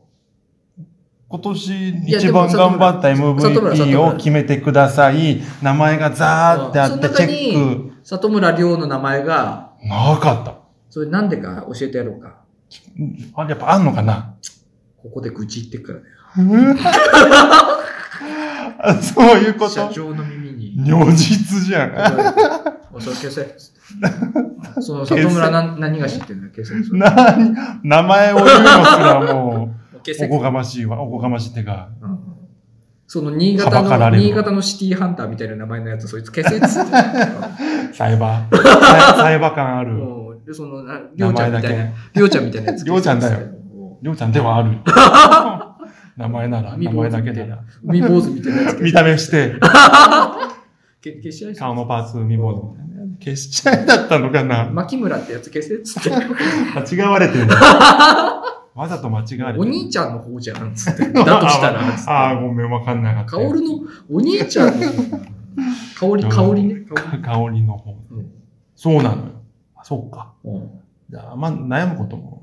今年一番頑張った MVP を決めてください。名前がザーってあって、チェック。里村亮の名前が、なかった。それなんでか教えてやろうか。あ、やっぱあんのかな？ここで愚痴言ってっからね。あそういうこと？社長の耳に。如実じゃん。おそれ消せ。その里村な何が知ってんだ？消せ。名前を言うのすらも消う、せおこがましいわ、おこがましいってか。うんその新潟の、新潟のシティハンターみたいな名前のやつ、そいつ消せっつって。サイバー。サイバー感ある。うんで、その、なりょうちゃんみたいな、りょうちゃんみたいなやつ。りょうちゃんだよよ。りょうちゃんではある。名前なら、名前だけなら。海坊主みたいなやつ。見た目して、け消しちゃい顔のパーツ見坊主みたいな。消しちゃいだったのかな牧村ってやつ消せっつって。間違われてる。わざと間違われてる。お兄ちゃんの方じゃんっつって。だとしたら、ああ、ごめん、わかんなかった。香るのお兄ちゃんの方。香り、香りね。香りの方。り。そうなのよ。あそうか。うんじゃあ、ま悩むことも。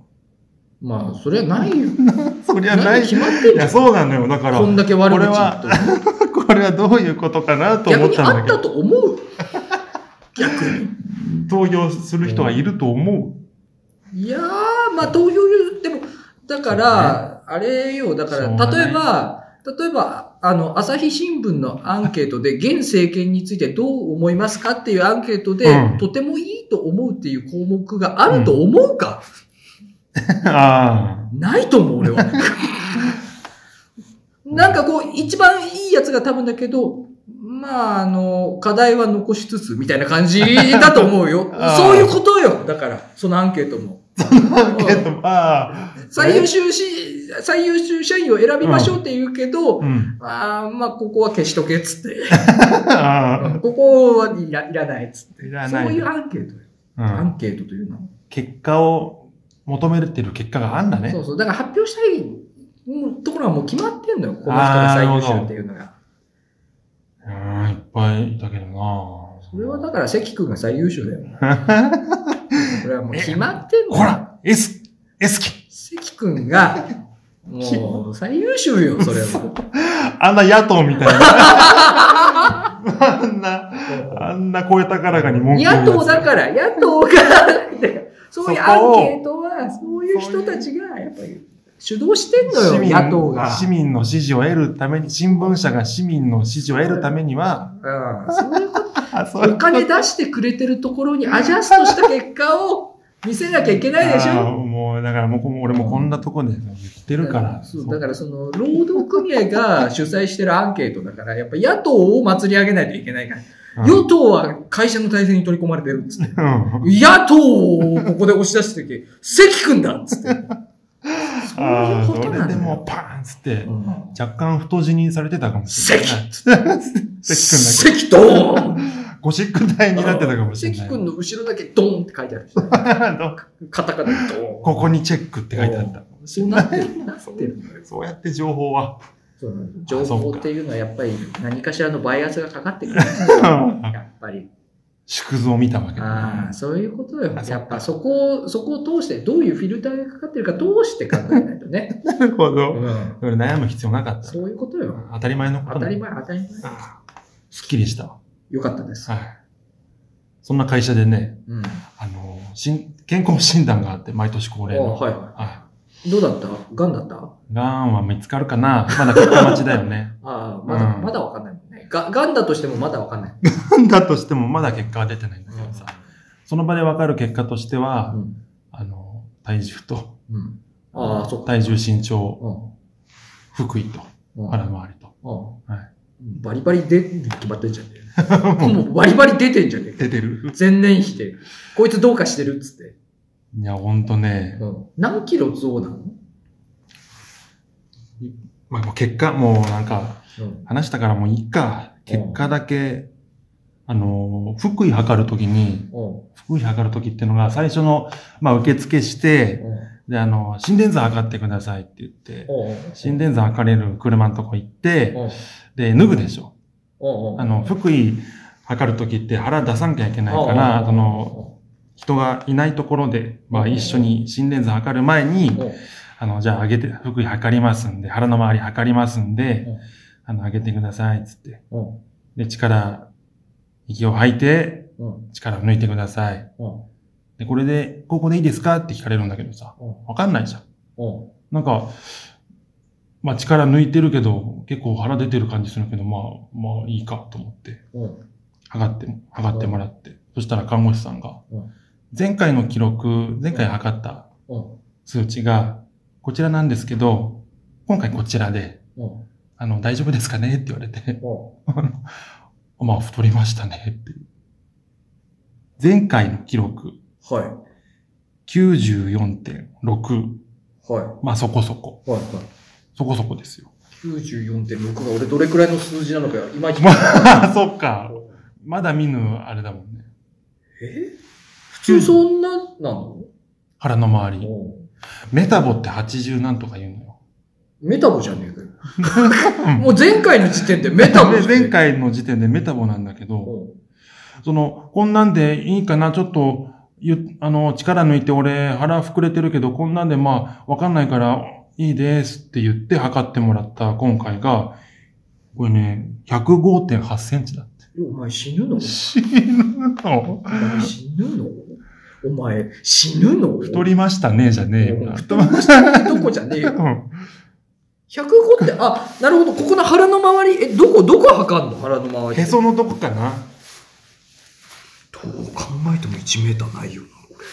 まあ、それはないよ。そりゃない。い決まってんじゃや、そうなのよ。だから、こんだけ悪口これは これはどういうことかなと思ったったんだけど、と思う？逆に。投票する人はいると思いやー、まあ投票でも、だから、あれよ、だから、例えば、例えば、あの、朝日新聞のアンケートで、現政権についてどう思いますかっていうアンケートで、うん。とてもいいと思うっていう項目があると思うか、う。あないと思う、俺は。なんかこう、一番いいやつが多分だけど、まあ、あの、課題は残しつつ、みたいな感じだと思うよ あ。ーそういうことよ。だから、そのアンケートも。あ。けど、ああ。最優秀し、最優秀社員を選びましょうって言うけど、うん。あーまあ、ここは消しとけっつって。あここはいらいらないっつって。いらないそういうアンケートよ。あ。うん。アンケートというのは。結果を求めてる結果があんだね。そうそう。だから発表したいうんところはもう決まってんのよ。この人が最優秀っていうのが。うん、いっぱいいたけどなそれはだから関君が最優秀だよ。これはもう決まってんのよ。ほら !S! S 期関君が、もう最優秀よ、それは。あんな野党みたいな。あんな、あんな声高らかに文句言う野党だから、野党が、そういうアンケートは、そういう人たちが、やっぱり、主導してんのよ、野党が。市民の支持を得るために、新聞社が市民の支持を得るためには、うん、そういうことお金出してくれてるところにアジャストした結果を見せなきゃいけないでしょもう、だからもう、俺もこんなとこで言ってるから。そうだからその、労働組合が主催してるアンケートだから、やっぱ野党を祭り上げないといけないから。うん与党は会社の体制に取り込まれてるっつって。うん野党をここで押し出してけ、関君だっつって。そういうことなでもうパーンっつって、うん若干太字にされてたかもしれない。関関君関ドーンだけ。ゴシック体になってたかもしれない。関君の後ろだけドーンって書いてあるし。カタカナでドーン。ここにチェックって書いてあった。そうなってる。なってる。そうやって情報は。情報っていうのはやっぱり何かしらのバイアスがかかってくる。やっぱり。縮図を見たわけだ。ああ、そういうことよあ。やっぱそこを、そこを通して、どういうフィルターがかかってるか通して考えないとね。なるほど。うん。悩む必要なかった。そういうことよ。当たり前のことだ当たり前、当たり前。すっきりしたわ。よかったです。はい。そんな会社でね、うん。あの、新、健康診断があって、毎年恒例の。あはいは。はいどうだった？ガンだった？い。がんは見つかるかな？まだ結果待ちだよね。ああ、まだ、うんまだわかんないもんね。が、がんだとしてもまだわかんない。だとしてもまだ結果は出てないんだけどさ。その場でわかる結果としては、ん。あの、体重と、うん。ああ、そっか。体重身長、うん。腹囲と、うん。腹回りと。うん。はい。バリバリ出て決まってんじゃねえ もうバリバリ出てんじゃねえか。出てる前年比で。こいつどうかしてるっつって。いや、ほんとね。うん。何キロ増なのまあもう結果、もうなんか、うん。話したからもういいか。結果だけ、あの、腹囲測るときに、うん。腹囲測るときっていうのが最初の、まあ受付して、で、あの、心電図測ってくださいって言って、うん。心電図測れる車のとこ行って、うん。で、脱ぐでしょ。うん。あの、腹囲測るときって腹出さなきゃいけないから、その、人がいないところで、まあうん一緒に心電図測る前に、うん、あの、じゃあ上げて、腹囲測りますんで、腹の周り測りますんでうん、あの、上げてください、つって。うん。で、力、息を吐いて、うん。力を抜いてください。うん。で、これで、ここでいいですか？って聞かれるんだけどさ、うん。わかんないじゃん。うん。なんか、まあ力抜いてるけど、結構腹出てる感じするけど、まあ、まあいいかと思って、うん。測って、測ってもらって。そしたら看護師さんがうん、前回の記録、前回測ったうん。数値が、こちらなんですけど、今回こちらで、うん。あの、大丈夫ですかね？って言われて、まあ、太りましたねって。前回の記録、はい。94.6。はまあ、そこそこ。い。はい。はい。そこそこですよ。94.6が俺どれくらいの数字なのか、いまいち。まあ、そっか。まだ見ぬあれだもんね。え？普通そんな、なの？腹の周り。う。んメタボって80なんとか言うのよ。メタボじゃねえかよ。もう前回の時点でメタボじゃねえ 前回の時点でメタボなんだけど、う。んその、こんなんでいいかな、ちょっと、ゆ、あの、力抜いて俺腹膨れてるけど、こんなんでまあ、わかんないから、いいですって言って測ってもらった今回が、これね、105.8センチだって。お前死ぬの？死ぬの。死ぬの？お前死ぬの？太りましたね、じゃねえよな。太りましたってどこじゃねえよ。うん105って、あ、なるほど、ここの腹の周り、え、どこ、どこ測んの？腹の周り。へそのとこかな？どう考えても1メーターないよな、これ。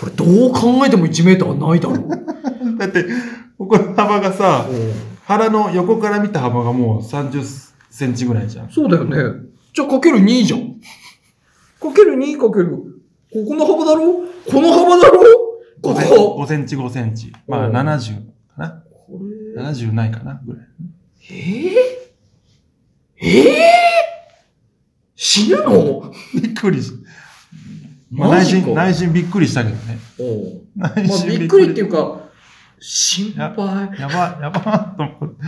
これどう考えても1メーターないだろう。だって、ここの幅がさ、うん腹の横から見た幅がもう30センチぐらいじゃん。そうだよね。じゃあかける2じゃん。かける2かける。ここの幅だろ？この幅だろ？こ5センこ。5センチ5センチ。まあうん70かな？これ ?70 ないかなぐらい。えー、ええ死ぬの？びっくりし、まあ内心、内心びっくりしたけどね。うん 内まあ、心びっくりっていうか、心配。やば、やば、と思って。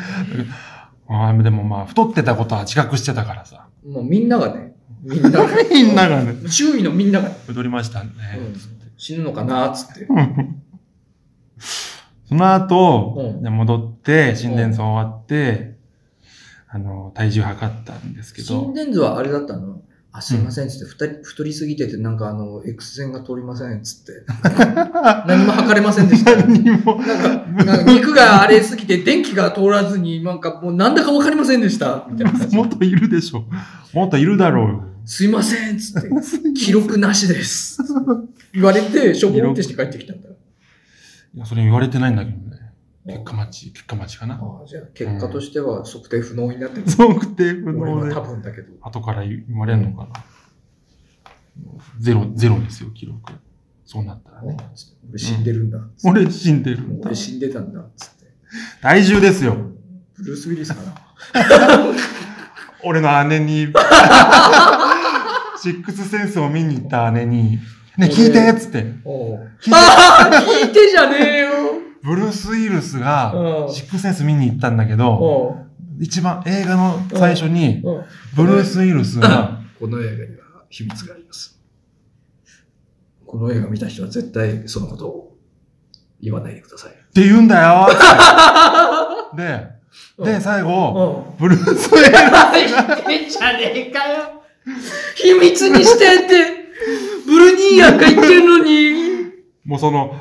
あーでもまあ、太ってたことは自覚してたからさ。もうみんながね、みんなが。みんながね、周囲のみんなが、太りましたね。うん死ぬのかなっつって。その後、うんで戻って、心電図終わって、あの、体重測ったんですけど心、電図はあれだったの？あ、すいませんっつって、太り太りすぎてて、なんかあの、X 線が通りませんっつって。何も測れませんでした。なん何も、か、なんか肉が荒れすぎて電気が通らずに、なんかもうなんだかわかりませんでした。みたいな もっといるでしょ。もっといるだろうよ。すいませんっつって、記録なしです。言われて、しょぼんってして帰ってきたんだ。いや、それ言われてないんだけどね。結果待ち、結果待ちかな。ああじゃあ、結果としては測定不能になってる。測定不能多。分だけど。後から言われるのかな。ゼロ、ゼロですよ、記録。そうなったらね。俺死んでるんだ。俺死んでるんだ俺。死んでたんだ。つって。体重ですよ。ブルース・ウィリスかな。俺の姉に、シックスセンスを見に行った姉に、ね、聞いてっつって。聞いて。ああ聞いてじゃねえよ。ブルース・ウィルスがう、ん。シックスセンス見に行ったんだけど、一番映画の最初に、ブルース・ウィルスが、この映画には秘密があります。この映画見た人は絶対そのことを言わないでください。って言うんだよ。っ てで、で、最後、うん。ブルース・ウィルス 言ってんじゃねえかよ 秘密にしてってブルニーやんか言ってんのに。もうその、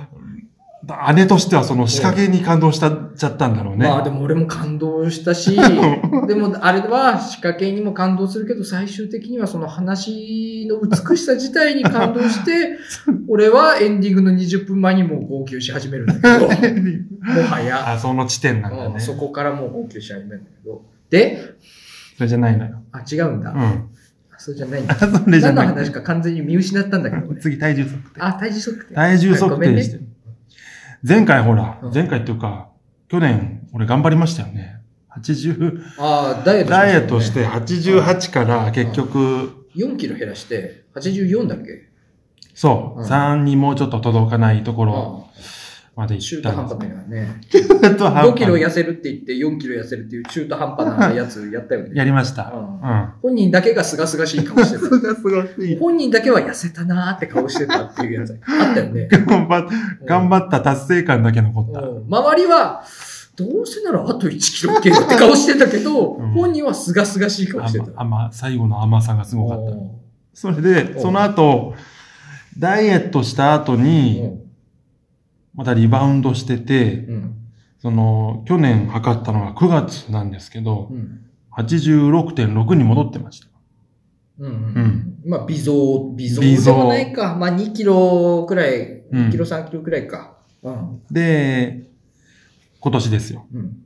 姉としてはその仕掛けに感動した、ちゃったんだろうね。まあでも俺も感動したし、でもあれは仕掛けにも感動するけど、最終的にはその話の美しさ自体に感動して、俺はエンディングの20分前にもう号泣し始めるんだけど、もはや、あ、その地点なんだね。うんそこからもう号泣し始めるんだけど。で、それじゃないのよ。あ、違うんだ。うん。あそうじゃないんだ。それじゃない。何の話か完全に見失ったんだけど、俺次、体重測定。あ、体重測定。体重測定してる。前回ほらう、ん前回っていうか、去年、俺頑張りましたよね。80、あダイエットダイエットししてて88から結局、4キロ減らして、84だっけ？そう、うん3にもうちょっと届かないところあまで中行ったんです途半端だよね。中途半端5キロ痩せるって言って4キロ痩せるっていう中途半端なやつやったよね。やりました。ううんん。本人だけが清々しい顔してた。がすごい。本人だけは痩せたなーって顔してたっていうやつあったよね。頑張っ頑張った達成感だけ残った。うん周りは、どうせならあと1キロいけるって顔してたけど、うん本人は清々しい顔してた。甘、甘、最後の甘さがすごかった。うそれで、その後、ダイエットした後に、んまたリバウンドしてて、うんその、去年測ったのが9月なんですけどう、ん86.6に戻ってました。うんううんんまあ、微増、微増でもないか。まあ、2キロくらい、うん2キロ、3キロくらいか。うん。で、今年ですよ。うん。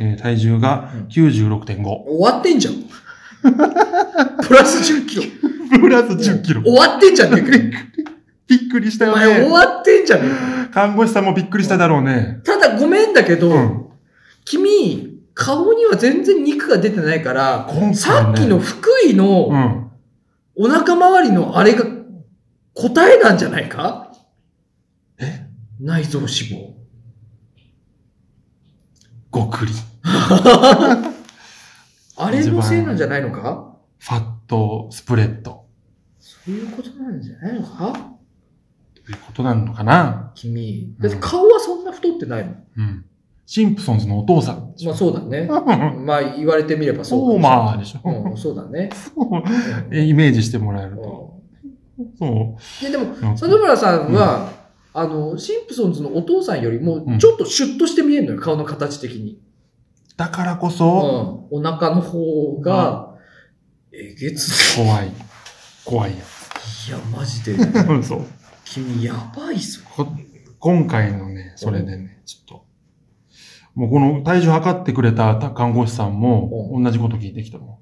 えー体重がうん96.5。終わってんじゃん。プラス10キロ。プラス10キロ。終わってんじゃねえかよ。びっくりしたよお前終ね。わってんじゃねえか。看護師さんもびっくりしただろうね。ただごめんだけど、うん。君、顔には全然肉が出てないから、ねさっきの福井のうん。お腹周りのあれが答えなんじゃないか？え？内臓脂肪。ごくり。あれのせいなんじゃないのか？ファットスプレッド。そういうことなんじゃないのか？ということなのかな？君。だって顔はそんな太ってないもん。うん。シンプソンズのお父さん。まあそうだね。う んまあ言われてみればそうそうまあでしょうん、そうだね。そうイメージしてもらえると。そででも、う。里村さんは、あの、シンプソンズのお父さんよりもうん、ちょっとシュッとして見えるのよ、顔の形的に。だからこうん。そ、お腹の方が、えげつ怖い。怖いやいや、マジで。そう。君、やばい今回のね、それでね、ちょっと。もうこの体重測ってくれた看護師さんもう同じこと聞いてきたの。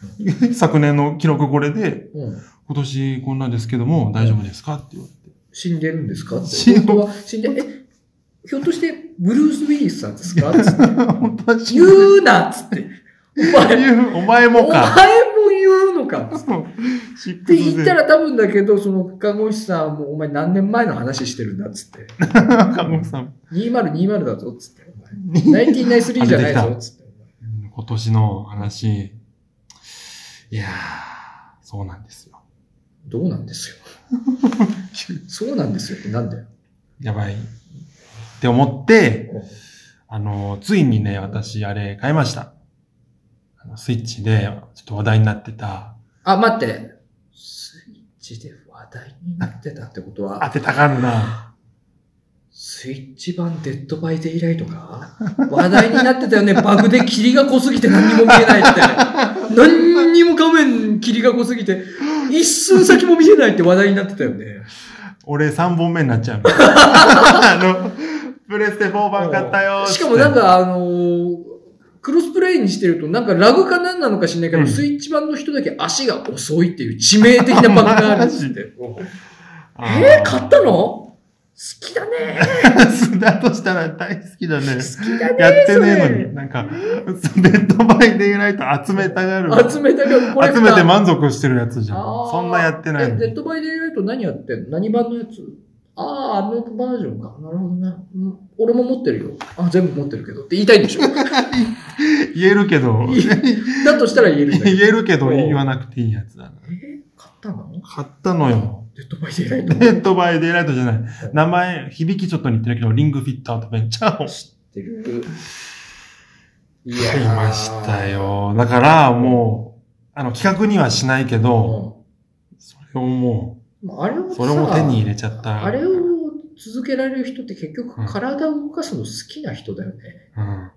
昨年の記録これで、うん。今年こんなですけども大丈夫ですかって言われて。死んでるんですかって。死ん本当は死んで、え、ひょっとして、ブルース・ウィリスさんですかつって 言ぬうなっつって。お前、お前お前ももか。言うのかって。言ったら多分だけど、その看護師さんもお前何年前の話してるんだっつって。看護師さん。2020だぞっつって。お前1993じゃないぞっつって。今年の話。いやー、そうなんですよ。どうなんですよ。そうなんですよってなんだよ。やばい。って思って、あの、ついにね、私、あれ、買いました。あのスイッチで、ちょっと話題になってた。あ、待って。スイッチで話題になってたってこと当は、てたがるな。スイッチ版デッドバイデイライトか？話題になってたよね。バグで霧が濃すぎて何にも見えないって。何にも画面霧が濃すぎて、一寸先も見えないって話題になってたよね。俺3本目になっちゃうの。あの、プレステ4版買ったよーしかもなん、かあのークロスプレイにしてるとなんかラグか何なのか知んないけど、うんスイッチ版の人だけ足が遅いっていう致命的なバグがあるんですって。えー、買ったの？好きだね。ただとしたら大好きだね。好きだね。やってねえのに。なんか、デッドバイデイライト集めたがる。集めたがこれ集めて満足してるやつじゃん。あーそんなやってないえ、のデッドバイデイライト何やってんの？何版のやつ？ああ、あのバージョンか。なるほどね。うん俺も持ってるよ。あ、全部持ってるけど。って言いたいんでしょ言 えるけど、だとしたら言える。言えるけど言わなくていいやつだな。え買ったの？買ったのよ。デッドバイデイライト？デッドバイデイライトじゃない。名前、響きちょっと似てるけど、リングフィットアドベンチャーを知ってる。い買いました。よ。だから、もう、あの、企画にはしないけど、うそれをもう、まああれをさそれも手に入れちゃった。あれを続けられる人って結局うん体を動かすの好きな人だよね。うん。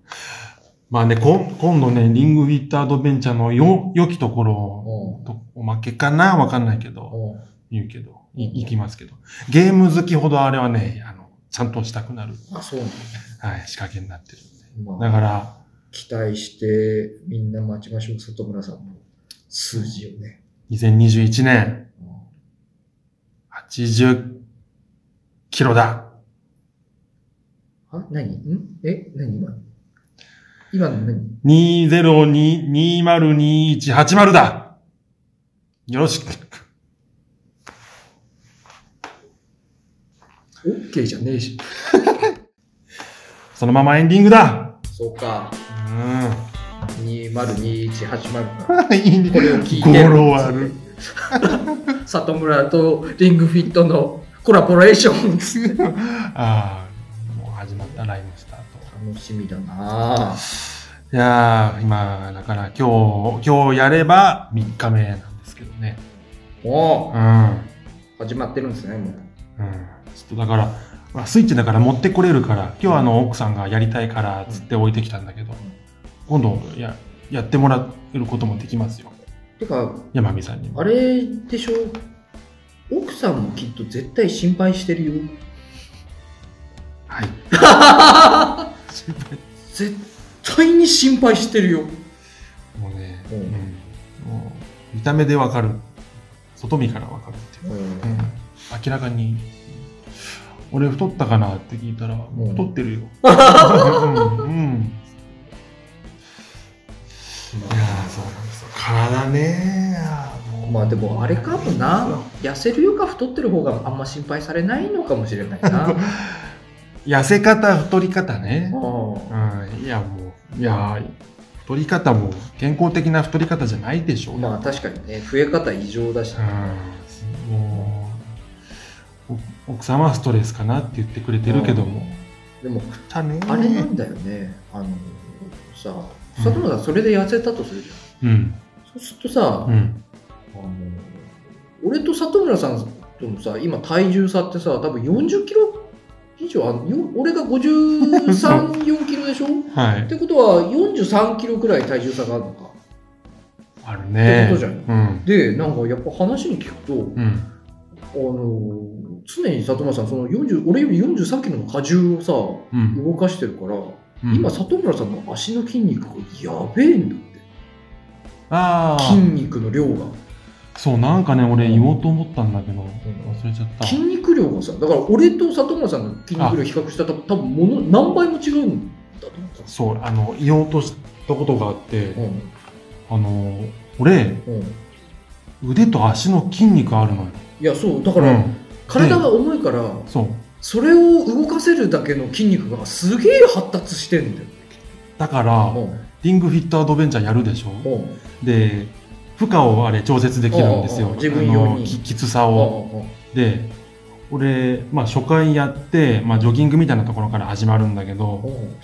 まあね、こん今度ね、リングフィットアドベンチャーのよ、良きところ、とおまけかな？わかんないけど、うん。言うけど、い行きますけど。ゲーム好きほどあれはね、あの、ちゃんとしたくなる、あ、そうなんはい、仕掛けになってるんで。だ。まあ、だから、期待してみんな待ちましょう、里村さんの数字をね。2021年、うん。80キロだ。あ、何？ん？え？何今？の今の何202-202180だよろしく。?OK じゃねえし。そのままエンディングだそうか。う202180ん。いいねこれを聞いてる。語呂悪い。里村とリングフィットのコラボレーション。ああ、もう始まったライブスタート。楽しみだなぁ。いやー、今、だから今日、今日やれば3日目なんですけどね。もうん。う、始まってるんですね、もう。うん。ちょっとだから、まあスイッチだから持ってこれるから、今日はあの奥さんがやりたいからつって置いてきたんだけど、今度ややってもらえることもできますよ。てか、山美さんにも。あれでしょ？奥さんもきっと絶対心配してるよ。はい。絶対に心配してるよ。もうね、ううんん。もう見た目でわかる。外見からわかるっていう。うん。明らかに、俺太ったかなって聞いたら、もう太ってるよ。うん。うんいやーそうなんですよ。体ねまあでもあれかもな。痩せるよか太ってる方があんま心配されないのかもしれないな。痩せ方、太り方ね。ううん。いや、もう、いや、太り方も健康的な太り方じゃないでしょう。んまあ確かにね、増え方異常だし、うん。もう、お奥様はストレスかなって言ってくれてるけども。でもたねあれなんだよね。あの、さ、里村さんそれで痩せたとするじゃん。うん。そうするとさ、うん。あの俺と里村さんとのさ今体重差ってさ多分40キロ以上あのよ俺が534キロでしょ？っはい。てことは43キロくらい体重差があるのか？あるね。ってことじゃんうん。でなんかやっぱ話に聞くとうん。あの常に里村さんその40俺より43キロの荷重をさうん。動かしてるから、うん今里村さんの足の筋肉がやべえんだってああ。筋肉の量がそう、なんかね、俺言おうと思ったんだけど、忘れちゃった。筋肉量がさだから俺と里村さんの筋肉量比較したら多分もの何倍も違うんだと思った。んですそう、あの、言おうとしたことがあって、うん。あの、俺、うん、腕と足の筋肉あるのよ。いやそうだから、うん。体が重いからそう。それを動かせるだけの筋肉がすげえ発達してんだよ、だから、リングフィットアドベンチャーやるでしょ。うんうん。で、負荷をあれ調節できるんですよ。自分用に。ききつさうを。で、俺、まあ初回やって、まあジョギングみたいなところから始まるんだけど、う。ん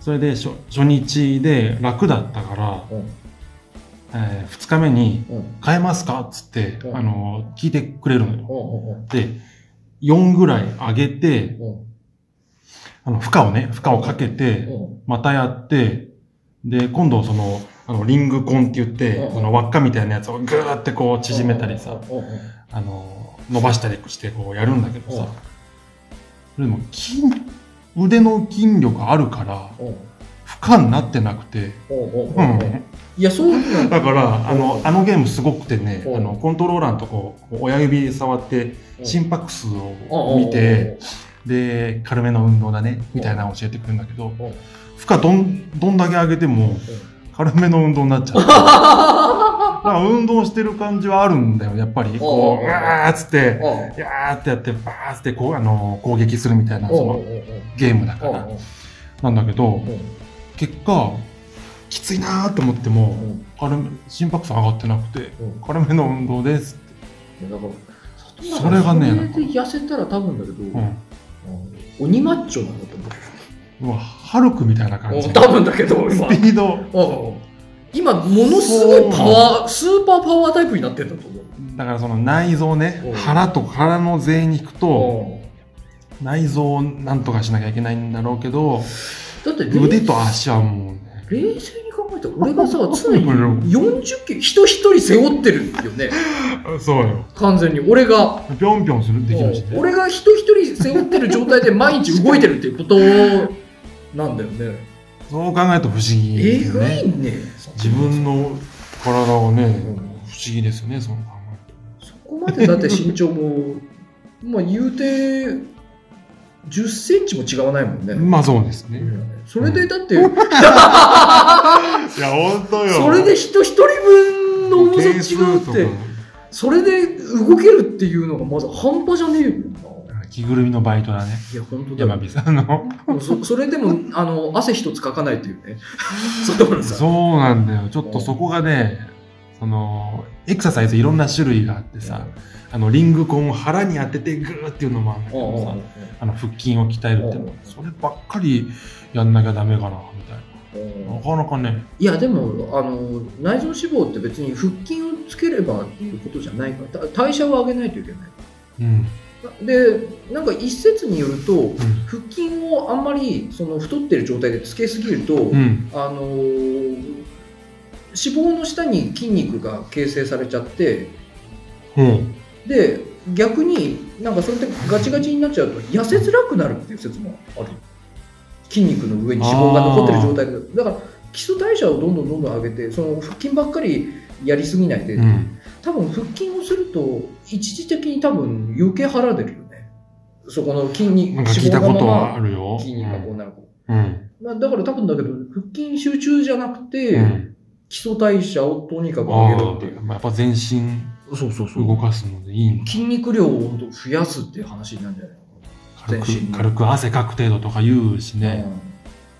それで初初日で楽だったから、う。んえ2日目にう。ん変えますかっつって、う。んあの、聞いてくれるのよ。で、4ぐらい上げて、う。んあの、負荷をね、負荷をかけて、う。んまたやって、で、今度その、あの、リングコンって言ってう、ん。その輪っかみたいなやつをぐーってこう縮めたりさ、あの、伸ばしたりしてこうやるんだけどうん。さ、でも筋、腕の筋力あるから、うん。負荷になってなくて、うん。いやそうだだから、あの、あのゲームすごくてね、うん。あの、コントローラーのとこ、親指で触って、うん。心拍数を見て、で、軽めの運動だね、みたいなのを教えてくれるんだけど、負荷どん、どんだけ上げても、軽めの運動になっちゃう。だから運動してる感じはあるんだよ、やっぱり。こう、うわーっつって、うんやーってやって、バーってこう、あの、攻撃するみたいな、その、ゲームだから。なんだけど、結果、きついなーって思っても、軽め、心拍数上がってなくて、軽めの運動ですって。それがねそれで痩せたら多分だけど、鬼マッチョなんだと思ううわ、ハルクみたいな感じ。うん多分だけど今スピード。うん今、ものすごいパワー、スーパーパワータイプになってんだと思う。だからその内臓ねうん、腹と腹の贅肉と、うん内臓をなんとかしなきゃいけないんだろうけど、だって腕と足はもうね、冷静に考えたら、俺がさ、常に40キロ、人一人背負ってるよね。そうよ。完全に。俺が、ぴょんぴょんするできるしね。俺が人一人背負ってる状態で毎日動いてるっていうことなんだよね。そう考えると不思議えぐですよね。いね。自分の体をね、ん不思議ですよね、そう考そこまでだって身長も、まあ言うて、10センチも違わないもんね。まあそうですね。それでだって、いや、本当よ。それで人一人分の重さ違うって、それで動けるっていうのがまず半端じゃねえよな。着ぐるみのバイトだね。いや、本当だよ山火さんの。そそれでも、あの、汗一つかかないっていうね。そうなんだよ。ちょっとそこがね、その、エクササイズいろんな種類があってさ、あの、リングコンを腹に当ててグーっていうのもあるんだけどさ、あの、腹筋を鍛えるっていうのそればっかりやんなきゃダメかな、みたいな。なかなかね、いや、でも、あの、内臓脂肪って別に腹筋をつければっていうことじゃないから、た代謝を上げないといけない。うん。で、なんか一説によると、うん。腹筋をあんまりその太ってる状態でつけすぎると、うん。あのー脂肪の下に筋肉が形成されちゃってうん。で逆になんかそれでガチガチになっちゃうと痩せづらくなるっていう説もある筋肉の上に脂肪が残ってる状態でだから基礎代謝をどんどんどんどん上げてその腹筋ばっかりやりすぎないで、うん。多分腹筋をすると一時的に多分余計腹出るよねそこの筋肉なんか聞いたことはあるるよ。筋肉がこうなる、うん。まあ、だから多分だけど腹筋集中じゃなくて、うん。基礎代謝をとにかくあ上げるっていうあ、まあやっぱ全身そうそう動かすのでいいんだ。筋肉量を本当増やすっていう話になるんじゃない軽全身く、軽く汗かく程度とか言うしの、ね。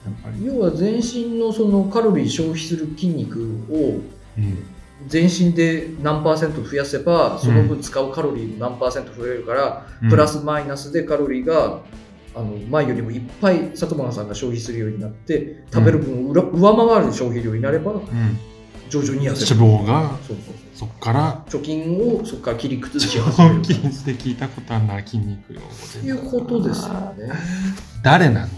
やっぱり。要は全身のそのカロリー消費する筋肉をうん。全身で何パーセント増やせばその分使うカロリーも何パーセント増えるから、うん。プラスマイナスでカロリーがあの前よりもいっぱい佐久間さんが消費するようになって食べる分を裏上回る消費量になればうん。徐々に痩せる。脂肪が、そうそうそっから、貯金をそこから切り崩し腸始める。筋って聞いたことあるな、筋肉量ということですよね。誰なの？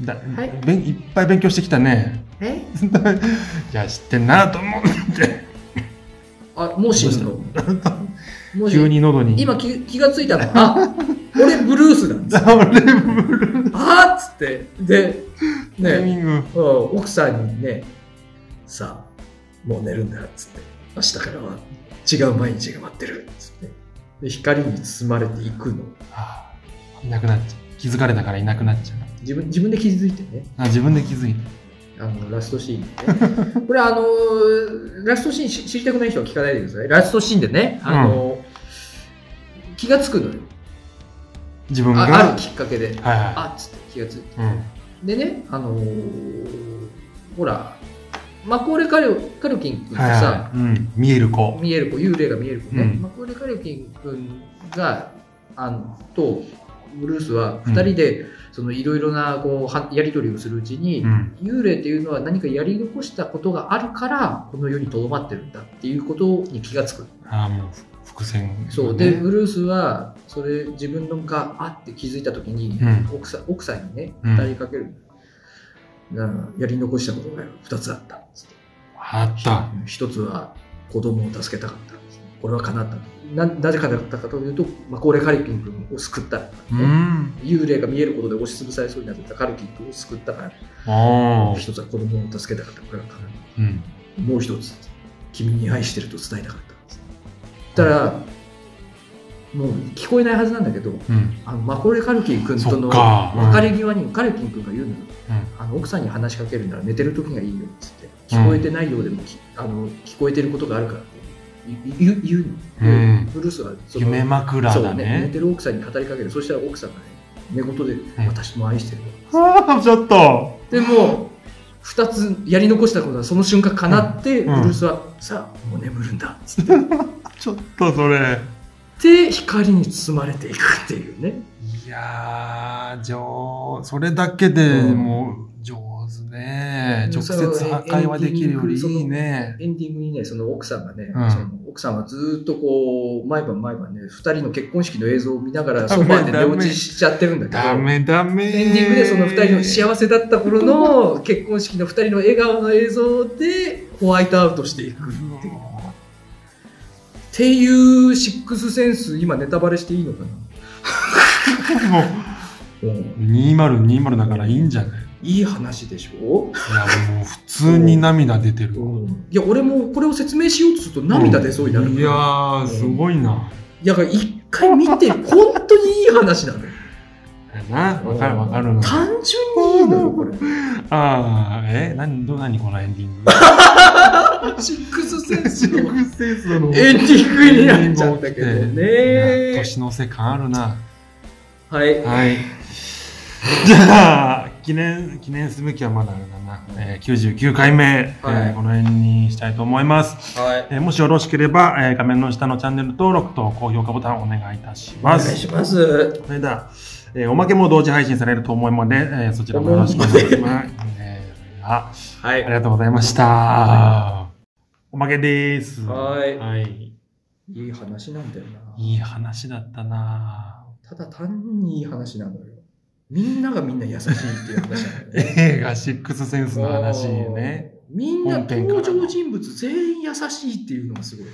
だ、はいべんいっぱい勉強してきたね。え？いや、知ってんなと思って。あ、もう死ぬの？急ぬ？に喉に。今気気がついたの？あ、俺ブルースなんです。俺、ブルーあーっつって。で、ね、タイミング。うん奥さんにね、さあ、もう寝るんだっつって。明日からは違う毎日が待ってるっつって。で光に包まれていくの。はあいなくなっちゃう。気づかれたからいなくなっちゃう。自分自分で気づいてね。あ、自分で気づいた。あの、ラストシーンでね。これあのーラストシーンし知りたくない人は聞かないでください。ラストシーンでね、あのー気がつくのよ。自分が？ああるきっかけで。はいはあっつって気がついて。い。うん。でね、あのーほら、マコーレカルカルキン君ってさ、はいはい。うん。見える子。見える子、幽霊が見える子ね、うんマコーレカルキン君が、あのと、ブルースは二人で、そのいろいろなこうはやり取りをするうちに、うん。幽霊っていうのは何かやり残したことがあるから、この世にとどまってるんだっていうことに気がつく。ああ、もう、伏線、そう。で、ブルースは、それ自分のがあって気づいたときに、うん奥さん奥さんにね、うん語りかける。だからやり残したことが二つあった。あった。一つは子供を助けたかった。これは叶った。ななぜ叶ったかというと、まあ、高齢カルキン君を救った、うん。幽霊が見えることで押しつぶされそうになってたカルキン君を救ったから。一つは子供を助けたかった。これうん。た。もう一つ、君に愛してると伝えたかったんです。たら、もう聞こえないはずなんだけど、うん。あのマコーレー・カルキン君とその別れ際にカルキン君が言うのよ、うん。あの奥さんに話しかけるなら寝てる時がいいよっつって聞こえてないようでも、きあの聞こえてることがあるから言う言うの、うん。ブルースはその夢枕そうね。寝だね。てる奥さんに語りかける。そしたら奥さんがね寝言で、ん私も愛してるよああ、ちょっと。でも2つやり残したことはその瞬間かなって、うん。ブルースはさあもう眠るんだっつってちょっとそれ。で光に包まれていくっていうね。いやー、上、それだけでうんもう上手ね。ね。直接会話できるよりいいね。エンディングにね、その奥さんがね、うんその奥さんはずっとこう、毎晩毎晩ね、二人の結婚式の映像を見ながらソファーで寝落ちしちゃってるんだけど、ダメダメ。エンディングでその二人の幸せだった頃の結婚式の二人の笑顔の映像でホワイトアウトしていくっていう。っていうシックスセンス、今ネタバレしていいのかな？もううん2020だからいいんじゃない？いい話でしょ？いや、もう普通に涙出てるわ。いや、俺もこれを説明しようとすると涙出そうになる。いやー、すごいな。いや、一回見て、本当にいい話なのよ。な、わかるわかるな。単純にいいのよ、これ。ああ、え、なに、ど、なにこのエンディング？シックスセンスのセンスのエンディングになっちゃったけどね。年の瀬感あるな。はい。はい。じゃあ、記念、記念すべきはまだあれだな。えー、99回目、はいえーこの辺にしたいと思います。はい。えーもしよろしければ、えー画面の下のチャンネル登録と高評価ボタンをお願いいたしお願います。します。それでは、えーおまけも同時配信されると思うので、えーそちらもよろしくお願いします。えーあはいあり。がとうございました。おまけです。はいはい。いい話なんだよな。いい話だったなただ単にいい話なのよ。みんながみんな優しいっていう話なのよね。映画シックスセンスの話ね。みんな登場人物全員優しいっていうのがすごいね。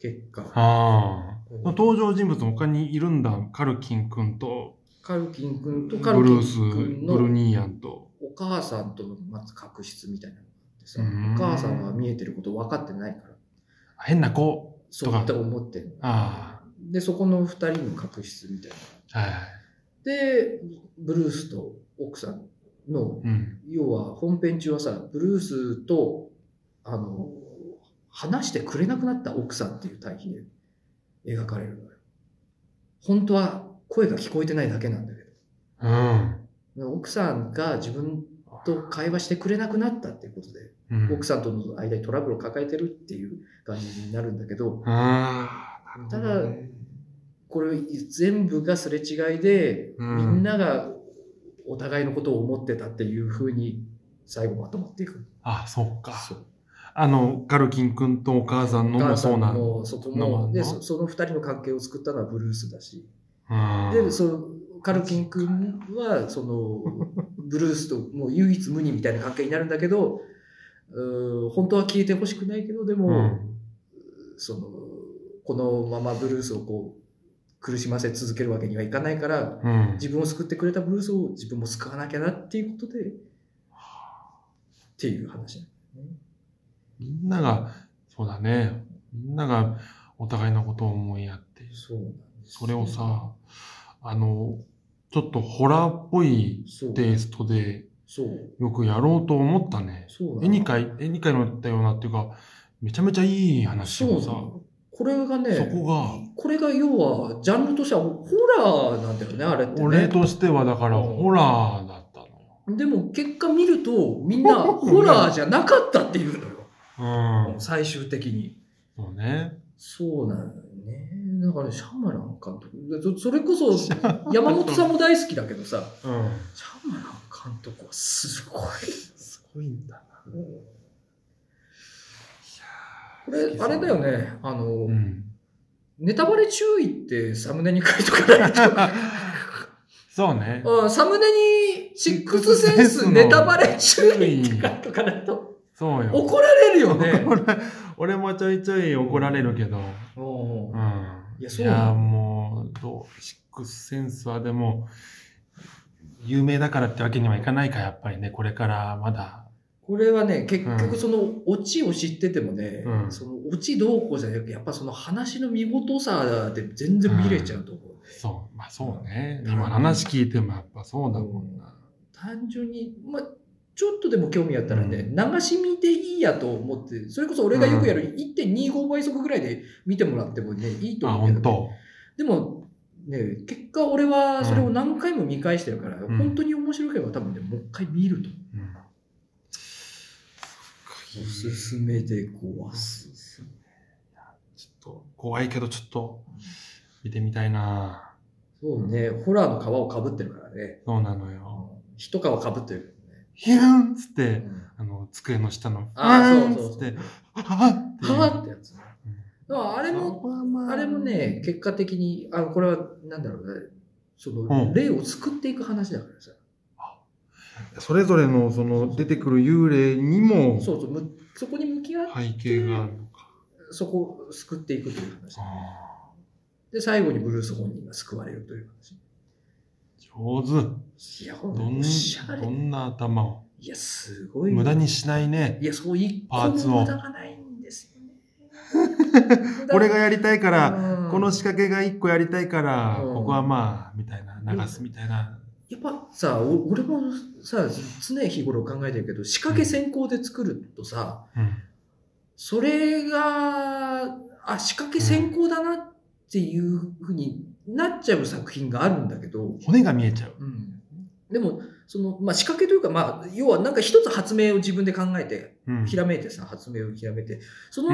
結果。ああ。登場人物他にいるんだ。カルキン君と、カルキン君とブカルキンルース、君のブルニーアンと。お母さんとのまず確執みたいなのがあってさ、うんお母さんは見えてること分かってないから、変な子。とかそうって思ってるあで、そこの二人の確執みたいな。はい。で、ブルースと奥さんの、うん。要は本編中はさ、ブルースと、あの、話してくれなくなった奥さんっていう対比で描かれるのよ。本当は声が聞こえてないだけなんだけうん。ど、奥さんが自分と会話してくれなくなったっていうことで、うん。奥さんとの間にトラブルを抱えてるっていう感じになるんだけど、ああ。これ全部がすれ違いで、うんみんながお互いのことを思ってたっていうふうに最後まとまっていく。あ、そうか。そうあの、カルキン君とお母さんのもそうなの。で、そその二人の関係を作ったのはブルースだし、うんで、その、カルキン君は、その、ブルースともう唯一無二みたいな関係になるんだけど、うー本当は消えてほしくないけど、でも、うんその、このままブルースをこう、苦しませ続けるわけにはいかないから、うん。自分を救ってくれたブルースを自分も救わなきゃなっていうことで、っていう話ね。みんなが、そうだね。みんながお互いのことを思いやって、そうなんですそれをさ、あの、ちょっとホラーっぽいテイストでそう、よくやろうと思ったね。絵に描い、絵に描いのったようなっていうか、めちゃめちゃいい話をさ、これがね、そこがこれが要は、ジャンルとしてはホラーなんだよね、あれって、ね。俺としてはだからうんホラーだったのよ。でも結果見ると、みんなホラーじゃなかったっていうのよ。うん。最終的に。そうね。そうなのよね。だから、シャマラン監督。それこそ、山本さんも大好きだけどさ、うん。シャマラン監督はすごい。すごいんだな。これ、あれだよね。あの、うん。ネタバレ注意ってサムネに書いとかないと。そうね。あサムネに、シックスセンスネタバレ注意って書いとかないと。そうよ。怒られるよね。俺 俺もちょいちょい怒られるけど。おーうん。いやそうなのもう、どう、シックスセンスはでも、有名だからってわけにはいかないか、やっぱりね、これからまだ。これはね、結うん局そのオチを知っててもね、うんそのオチどうこうじゃなくて、やっぱその話の見事さで全然見れちゃうと思う。そう、まあそうね。うん今話聞いてもやっぱそうだもんな。単純に、まあ、ちょっとでも興味あったらね、流し見でいいやと思って、それこそ俺がよくやる1.25倍速ぐらいで見てもらってもね、いいとあ、思うけど、本ね、当？でも、ね、結果俺はそれを何回も見返してるから、ん本当に面白ければ多分ね、もう一回見ると。うんおすすめでごわす。ちょっと怖いけどちょっと見てみたいなそうね、ホラーの皮をかぶってるからね。そうなのよ。一皮かぶってる。ヒューンっつっうて、んあの、机の下の、あーヒューンそうそうそうっははっていうはぁってやつ。だうんあれも、あれもね、結果的に、あこれは、なんだろうね、その、うん霊を救っていく話だからさ。それぞれのその出てくる幽霊にもそうそう、むそこに向き合って、背景があるのか。そこを救っていくという話。あで、最後にブルース本人が救われるという話。ー上手。いや、ほんとどんな頭を。いや、すごい。無駄にしないね。いや、そう一個パーツをも無駄がないんですよね。これがやりたいから、うんこの仕掛けが一個やりたいから、うんここはまあ、みたいな、流すみたいな。やっぱさ、お俺もさ、常日頃考えてるけど、仕掛け先行で作るとさ、うん。それが、あ、仕掛け先行だなっていうふうになっちゃう作品があるんだけど、骨が見えちゃう。うん、でも、その、まあ、仕掛けというか、まあ、要はなんか一つ発明を自分で考えて、うん。ひらめいてさ、発明をひらめいて、その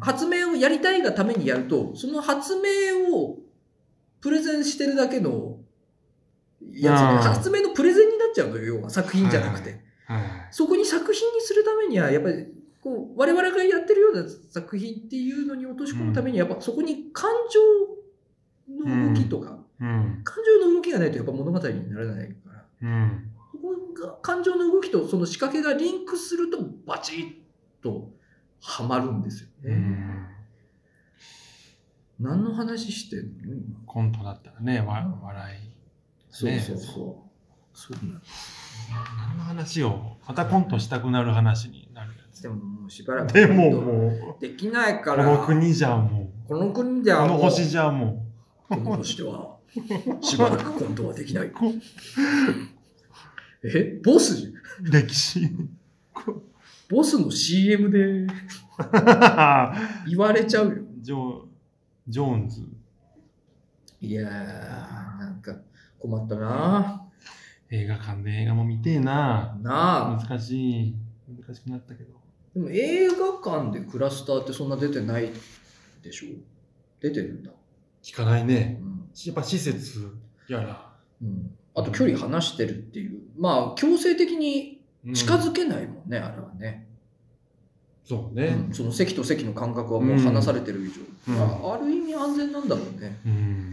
発明をやりたいがためにやると、その発明をプレゼンしてるだけのやつあー発明のプレゼンになっちゃうのよ、要は作品じゃなくて。はい。そこに作品にするためには、やっぱり、こう、我々がやってるような作品っていうのに落とし込むために、やっぱそこに感情の動きとか、うん。感情の動きがないとやっぱ物語にならないから、うん。そこが感情の動きとその仕掛けがリンクするとバチッとはまるんですよね。うん。何の話してんの？今コントだったらね、わ笑い。ねそうそうそう。そうなん何の話を、またコントしたくなる話になるやつ。でももうしばらくでももできないかう、こら。の国じゃもこの国でう、はもうこの星じゃもこの星ではしばらくコントはできない。こえ？ボス？歴史。ボスの CM で 言われちゃうよ。ジョジョーンズ。いやー、困ったな映画館で映画も見てえな。なあ。難しい。難しくなったけど。でも映画館でクラスターってそんな出てないでしょ？出てるんだ。聞かないね。うんやっぱ施設やら。うん、あと距離離してるっていう。まあ強制的に近づけないもんね、あれはね。そうね。うんその席と席の間隔はもう離されてる以上。うんあある意味安全なんだろうね。うん。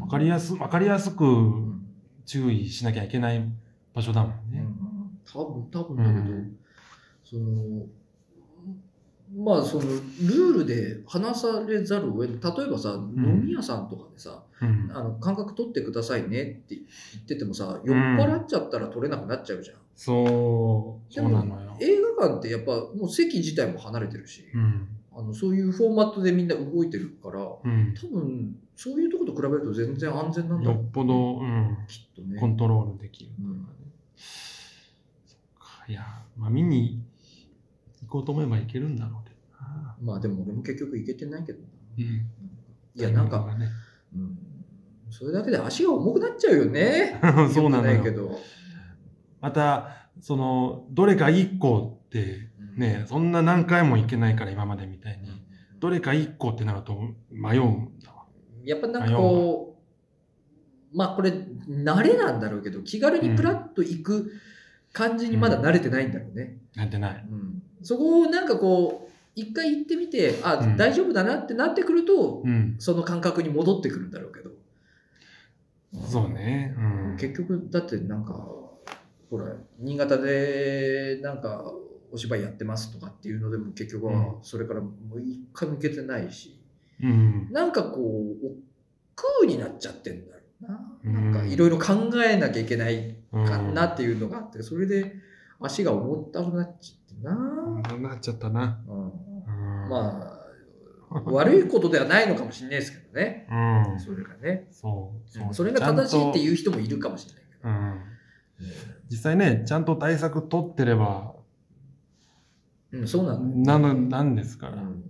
わかりやす、わかりやすくうん注意しなきゃいけない場所だもんね。多分、多分だけど、うんその、まあそのルールで話されざるを得ない。例えばさ、ん飲み屋さんとかでさ、うん。あの、間隔取ってくださいねって言っててもさ、酔っ払っちゃったら取れなくなっちゃうじゃん。そう、そうなのよ。映画館ってやっぱもう席自体も離れてるし、うん。あのそういうフォーマットでみんな動いてるから、うん。多分そういうとこと比べると全然安全なんだよっぽど、うん、きっとね。コントロールできるとかね。そっか、いや、まあ見に行こうと思えば行けるんだろうけどな。まあでも俺も結局行けてないけどな。うん。いや、なんか、ね、うん、それだけで足が重くなっちゃうよね。そうなのよ。よくないけど。また、その、どれか一個って、ね、そんな何回も行けないから今までみたいに。どれか一個ってなると迷うんだわ。やっぱなんかこう、まあこれ、慣れなんだろうけど、気軽にプラッと行く感じにまだ慣れてないんだろうね。なんてない。うんそこをなんかこう、一回行ってみて、あ、うん大丈夫だなってなってくると、うん。その感覚に戻ってくるんだろうけど。そうね。うん。結局、だってなんか、ほら、新潟でなんかお芝居やってますとかっていうのでも結局は、それからもう一回も行けてないし、うん。なんかこう、億劫になっちゃってんだろうな。うんなんかいろいろ考えなきゃいけないうんかなっていうのがあって、それで足が重たくなっちゃってな。うんなっちゃったな。うんうん。まあ、悪いことではないのかもしれないですけどね。うん。それがね。そう。そうそれが正しいってう。いう人もいるかもしれないけど。うん。実際ね、ちゃんと対策取ってれば、うん、そうなん。なの、なんですから。うん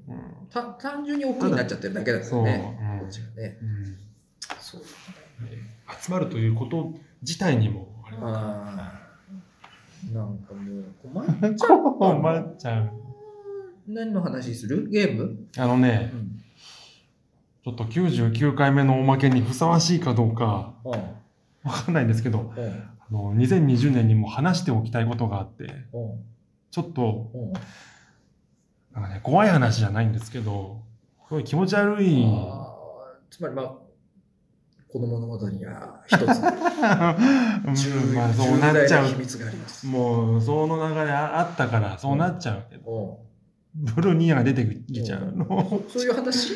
単純に億劫になっちゃってるだけだからね。そううんこっちがね。うんそう。集まるということ自体にも、あれああ。なんかもう困っちゃう。困っちゃう。何の話する？ゲーム、あのね、ん、ちょっと99回目のおまけにふさわしいかどうか、あわかんないんですけど、うん。あの、2020年にも話しておきたいことがあって、うん。ちょっと、うん。なんかね、怖い話じゃないんですけど、すごい気持ち悪い。つまりまあ、この物語には一つ、うん重まあそうなっちゃう秘。密があります。もう、その流れああったから、そうなっちゃうけど、ブルーニアが出てきちゃうの。うんそういう話？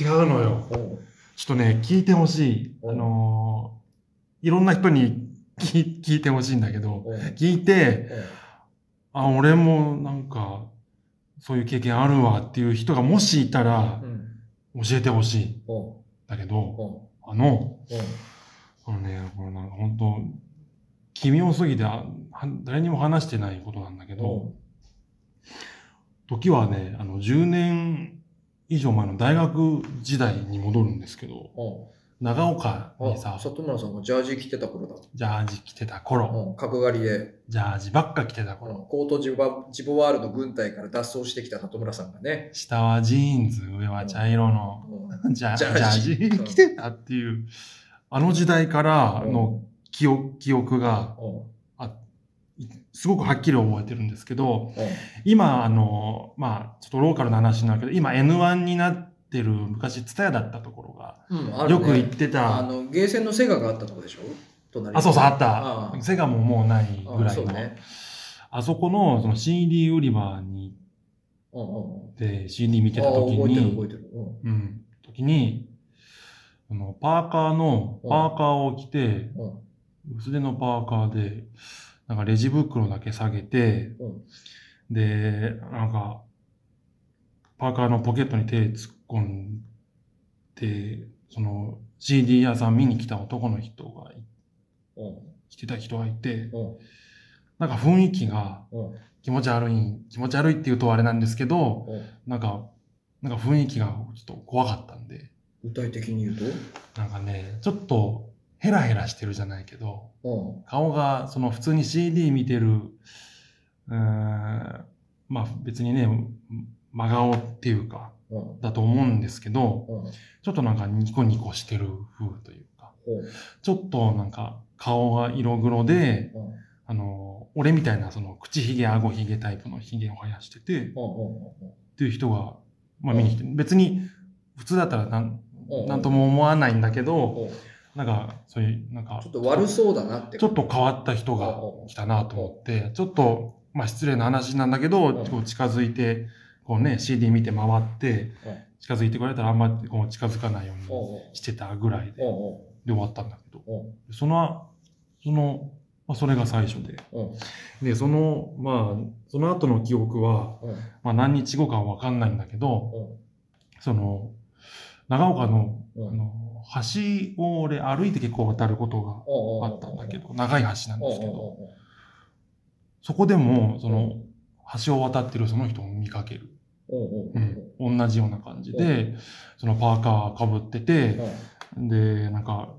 違うのよ。うんちょっとね、聞いてほしい。うんあのーいろんな人に聞聞いてほしいんだけど、うん聞いて、あ、俺もなんか、そういう経験あるわっていう人がもしいたら、教えてほしい。だけど、あの、うんあのね、これなんか本当奇妙すぎて、誰にも話してないことなんだけど、時はね、あの、10年以上前の大学時代に戻るんですけど、長岡にあ、さ、里村さんがジャージ着てた頃だ。ジャージ着てた頃、うん、角刈りで、ジャージばっか着てたうん頃、コートジボジボワールド軍隊から脱走してきた里村さんがね、下はジーンズ、上は茶色の、うん。ジャジャーージジ着てたっていう、あの時代からの記憶記憶が、すごくはっきり覚えてるんですけど、うん。今、あの、まあ、ちょっとローカルな話になるけど、今 N1 になってる昔、ツタヤだったところが、うんあるねよく行ってた、あの、ゲーセンのセガがあったとこでしょ？隣にあ、そうそう、あっあた。セガももうないあぐらいの。そうね。あそこのその CD 売り場にうんうんうん。行って CD 見てあた時覚えてるに、覚えてる。うんうん、時に、あの、パーカーの、パーカーを着て、うん薄手のパーカーで、なんかレジ袋だけ下げて、うんで、なんか、パーカーのポケットに手突っ込んで、その CD 屋さん見に来た男の人がい、うん。来てた人がいて、うん。なんか雰囲気がうん。気持ち悪い、気持ち悪いって言うとあれなんですけど、うん。なんか、なんか雰囲気がちょっと怖かったんで、具体的に言うと？なんかね、ちょっとヘラヘラしてるじゃないけど、うん。顔がその普通に CD 見てる、うーん、まあ別にね、真顔っていうか、うんだと思うんですけど、うん。ちょっとなんかニコニコしてる風というか、ちょっとなんか顔が色黒で、うん。あの、俺みたいなその口ひげ、顎ひげタイプのひげを生やしてて、っていう人が、まあ見に来て、別に普通だったらなんうんなんとも思わないんだけど、うん。なんかそういう、なんかちょっと悪そうだなって。ちょっと変わった人が来たなと思って、ちょっと、まあ失礼な話なんだけど、近づいて、こうね、CD 見て回って、近づいてくれたらあんまりこう近づかないようにうん。してたぐらいで、うん。で終わったんだけど、うん。その、その、まあそれが最初で。うん。で、その、まあ、その後の記憶は、うん。まあ何日後かはわかんないんだけど、うん。その、長岡の、うん。あの、橋を俺歩いて結構渡ることがあったんだけど、長い橋なんですけど、そこでも、その、橋を渡ってるその人を見かける。うん。同じような感じで、そのパーカー被ってて、で、なんか、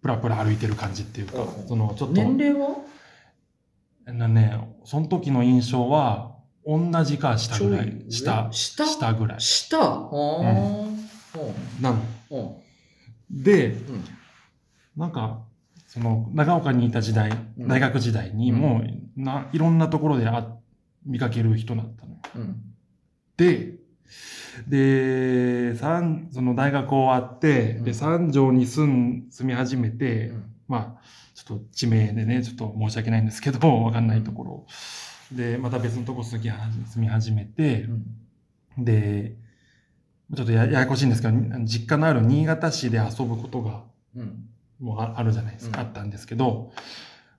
プラプラ歩いてる感じっていうかう、んその、ちょっと、年齢は？なね、その時の印象は、同じか下ぐらい。下。下？下ぐらい。下？あー。なの。で、うん。なんか、その、長岡にいた時代、うん。大学時代にもう、な、いろんなところであ見かける人だったのよ。うん。で、で、三、その大学終わって、うん。で、三条に住ん、住み始めて、うん。まあ、ちょっと地名でね、ちょっと申し訳ないんですけど、わかんないところ。で、また別のとこ住み住み始めて、で、ちょっとやややこしいんですけど、実家のある新潟市で遊ぶことがうん。もうああるじゃないですか、うん。あったんですけど、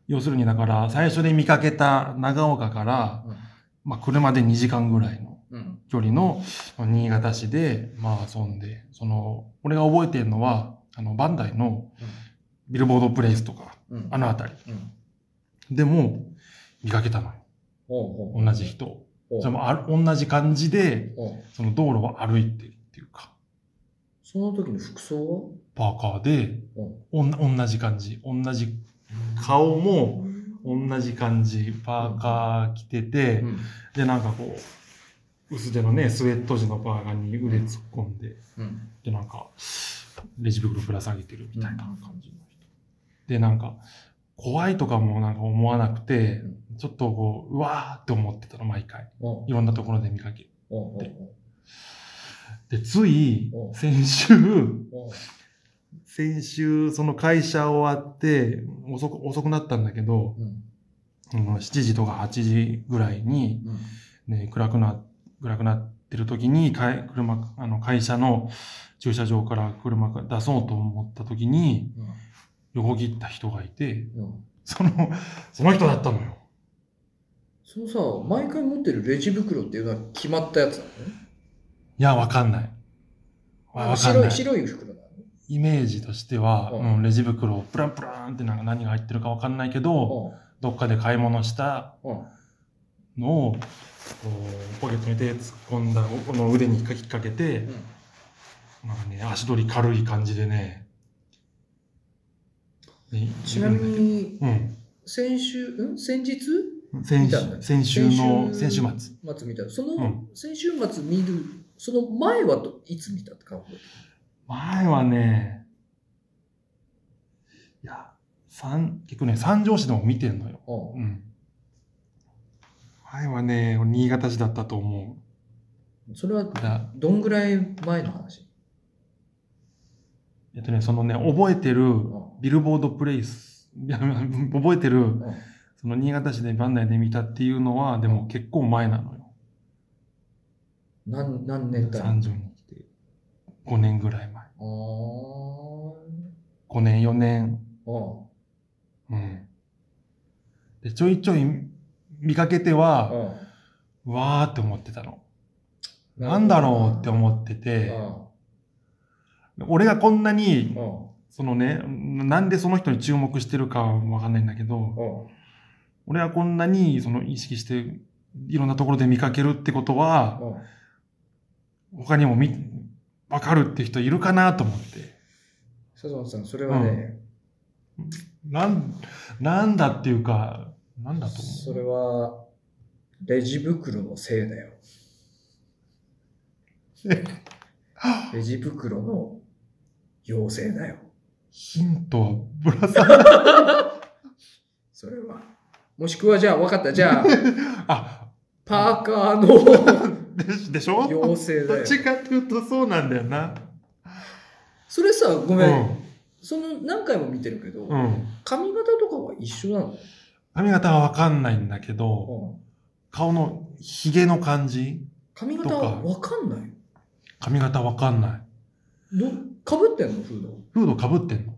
要するにだから、最初で見かけた長岡から、まあ、車で2時間ぐらいのうん。距離の新潟市で、まあ、遊んで、その、俺が覚えてるのは、あの、バンダイのビルボードプレイスとか、うん。あの辺うん。りでも見かけたのよ。おうおう。同じ人。おう。じゃあもうあ同じ感じで、その道路を歩いてるっていうか、その時の服装パーカーで、はおん同じ感じ。同じ、顔も同じ感じ。パーカー着てて、うんで、なんかこう、薄手のね、スウェット地のパーカーに腕突っ込んで、うんで、なんか、レジ袋ぶら下げてるみたいな感じの人。で、なんか、怖いとかもなんか思わなくてう、ちょっとこう、うわーって思ってたの、毎回。うんいろんなところで見かける。うんうんで、ついう、ん先週、うん先週、その会社終わって、遅く、遅くなったんだけど、うんうん7時とか8時ぐらいに、うんね、暗くな、暗くなってる時に、かい車、あの、会社の駐車場から車が出そうと思った時に、横切った人がいて、うんうんその、その人だったのよ。そのさ、毎回持ってるレジ袋っていうのは決まったやつなの？ねいや、わかんない。わわかん白ないい。白い袋イメージとしては、うん。うん、レジ袋をプランプランってなんか何が入ってるかわかんないけど、どっかで買い物したのを、ポケットに手突っ込んだ、この腕に引っ掛けて、なん。かね、足取り軽い感じでね。ねちなみ、に、うん。先週、ん？先日？先先週の、先週末。末見た。その、うん。先週末見る、その前はといつ見たって感じ前はね、いや、三、結構ね、三条市でも見てんのよ。うんうん。前はね、新潟市だったと思それはどんぐらい前の話？えっとね、そのね、覚えてる、ビルボードプレイス、いや 覚えてる、うんその新潟市で番内で見たっていうのは、でも結構前なのよ。何何年単位三条に来て。5年ぐらい前。あー。5年、4年。うんうん。で、ちょいちょい見かけては、うわーって思ってたの。なんだろうって思ってうて、ん俺がこんなに、うんそのね、なんでその人に注目してるかはわかんないんだけど、うん俺はこんなにその意識していろんなところで見かけるってことは、うん他にもみ、わかるって人いるかなと思って。佐藤さん、それはね、なん、なんだっていうか、なんだと思う？それは、レジ袋のせいだよ。レジ袋の妖精だよ。ヒントはぶら下が それは。もしくは、じゃあ、分かった。じゃあ、あ、パーカーのででしょ？妖精だよ。どっちかっていうとそうなんだよな。それさ、ごうめん。ん。その、何回も見てるけど、うん。髪型とかは一緒なの？髪型はわかんないんだけど、うん顔の髭の感じ髪型は分かんない？髪型わかんない。どかぶってんの？フード。フードかぶってんの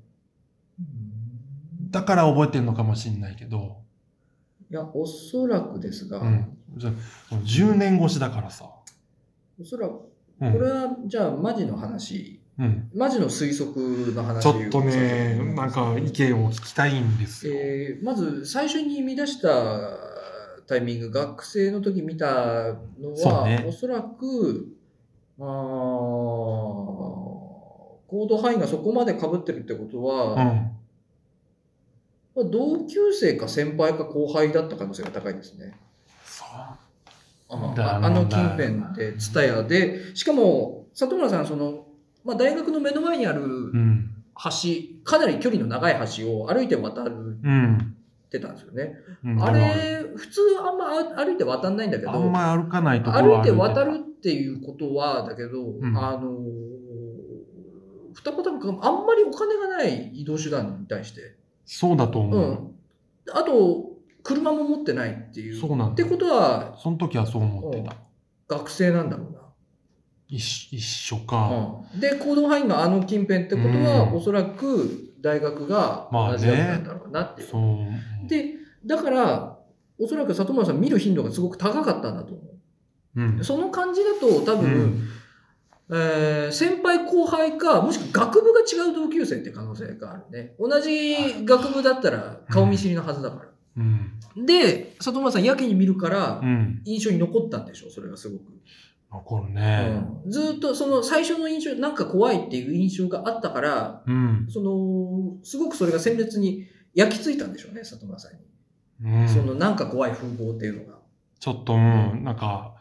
だから覚えてんのかもしんないけど、いや、おそらくですが、うん。じゃあ10年越しだからさ。おそらく、うんこれは、じゃあ、マジの話、うん。マジの推測の話ちょっとね、なんか意見を聞きたいんですよ。えーまず最初に見出したタイミング、学生の時見たのは、ねおそらく、あーコード範囲がそこまで被ってるってことは、うん。まあ同級生か先輩か後輩だった可能性が高いですね。そう。あだああの近辺で、ツタヤで、しかも、里村さん、その、まあ、大学の目の前にあるうん。橋、かなり距離の長い橋を歩いて渡るうん。ってたんですよね。うんあれ、普通あんまあ歩いて渡んないんだけど、あんま歩かないところ歩いて渡るっていうことは、だけど、んあの、二パターンか、あんまりお金がない移動手段に対して。そうだとう思う。ん。あと、車も持ってないっていう。そうなんだってことは、その時はそう思ってた。学生なんだろうな。一緒一緒か。うんで、行動範囲があの近辺ってことは、うんおそらく大学がまあね同じなんだろうなっていう。そう。で、だから、おそらく里村さん見る頻度がすごく高かったんだと思うんう。。その感じだと多分、うんえー先輩後輩か、もしくは学部が違う同級生って可能性があるね。同じ学部だったら顔見知りのはずだから。うん。で、里村さんやけに見るからう、ん。印象に残ったんでしょそれがすごく。残るね。うんずーっとその最初の印象、なんか怖いっていう印象があったから、うん。その、すごくそれが鮮烈に焼き付いたんでしょうね、里村さんに。うん。そのなんか怖い風貌っていうのが。ちょっと、うん、なんか、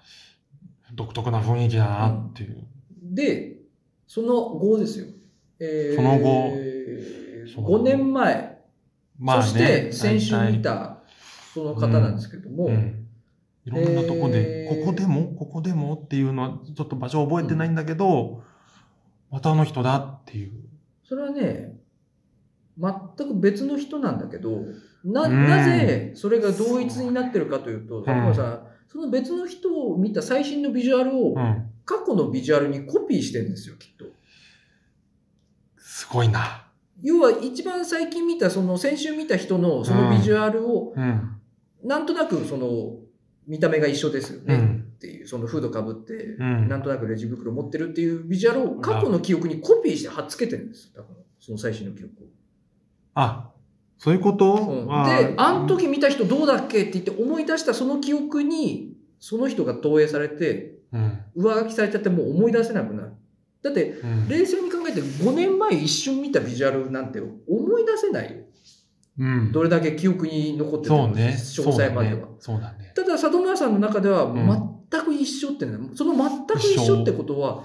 独特な雰囲気だなっていう。で、その後ですよ。えーその後そう5年前まあね。そして、先週見た、その方なんですけども、うん。いろんなとこで、えーここでも？ここでもっていうのは、ちょっと場所覚えてないんだけど、またあの人だっていう。それはね、全く別の人なんだけど、な、うんなぜそれが同一になってるかというと、さん、その別の人を見た最新のビジュアルをうん。過去のビジュアルにコピーしてるんですよ、きっと。すごいな。要は一番最近見た、その先週見た人のそのビジュアルを、うん。なんとなくその見た目が一緒ですよね。うん。っていう、そのフードかぶって、うんなんとなくレジ袋持ってるっていうビジュアルを過去の記憶にコピーして貼っつけてるんですよ。多分その最新の記憶を。あ、そういうこと、うんで、あの時見た人どうだっけって言って思い出したその記憶に、その人が投影されて、うん。上書きされちゃってもう思い出せなくなる。だって、うん。冷静に考えて5年前一瞬見たビジュアルなんて思い出せないよ。うん。どれだけ記憶に残ってるのね。詳細までは。そうだね。ただ、里村さんの中ではん全く一緒ってね、その全く一緒ってことは、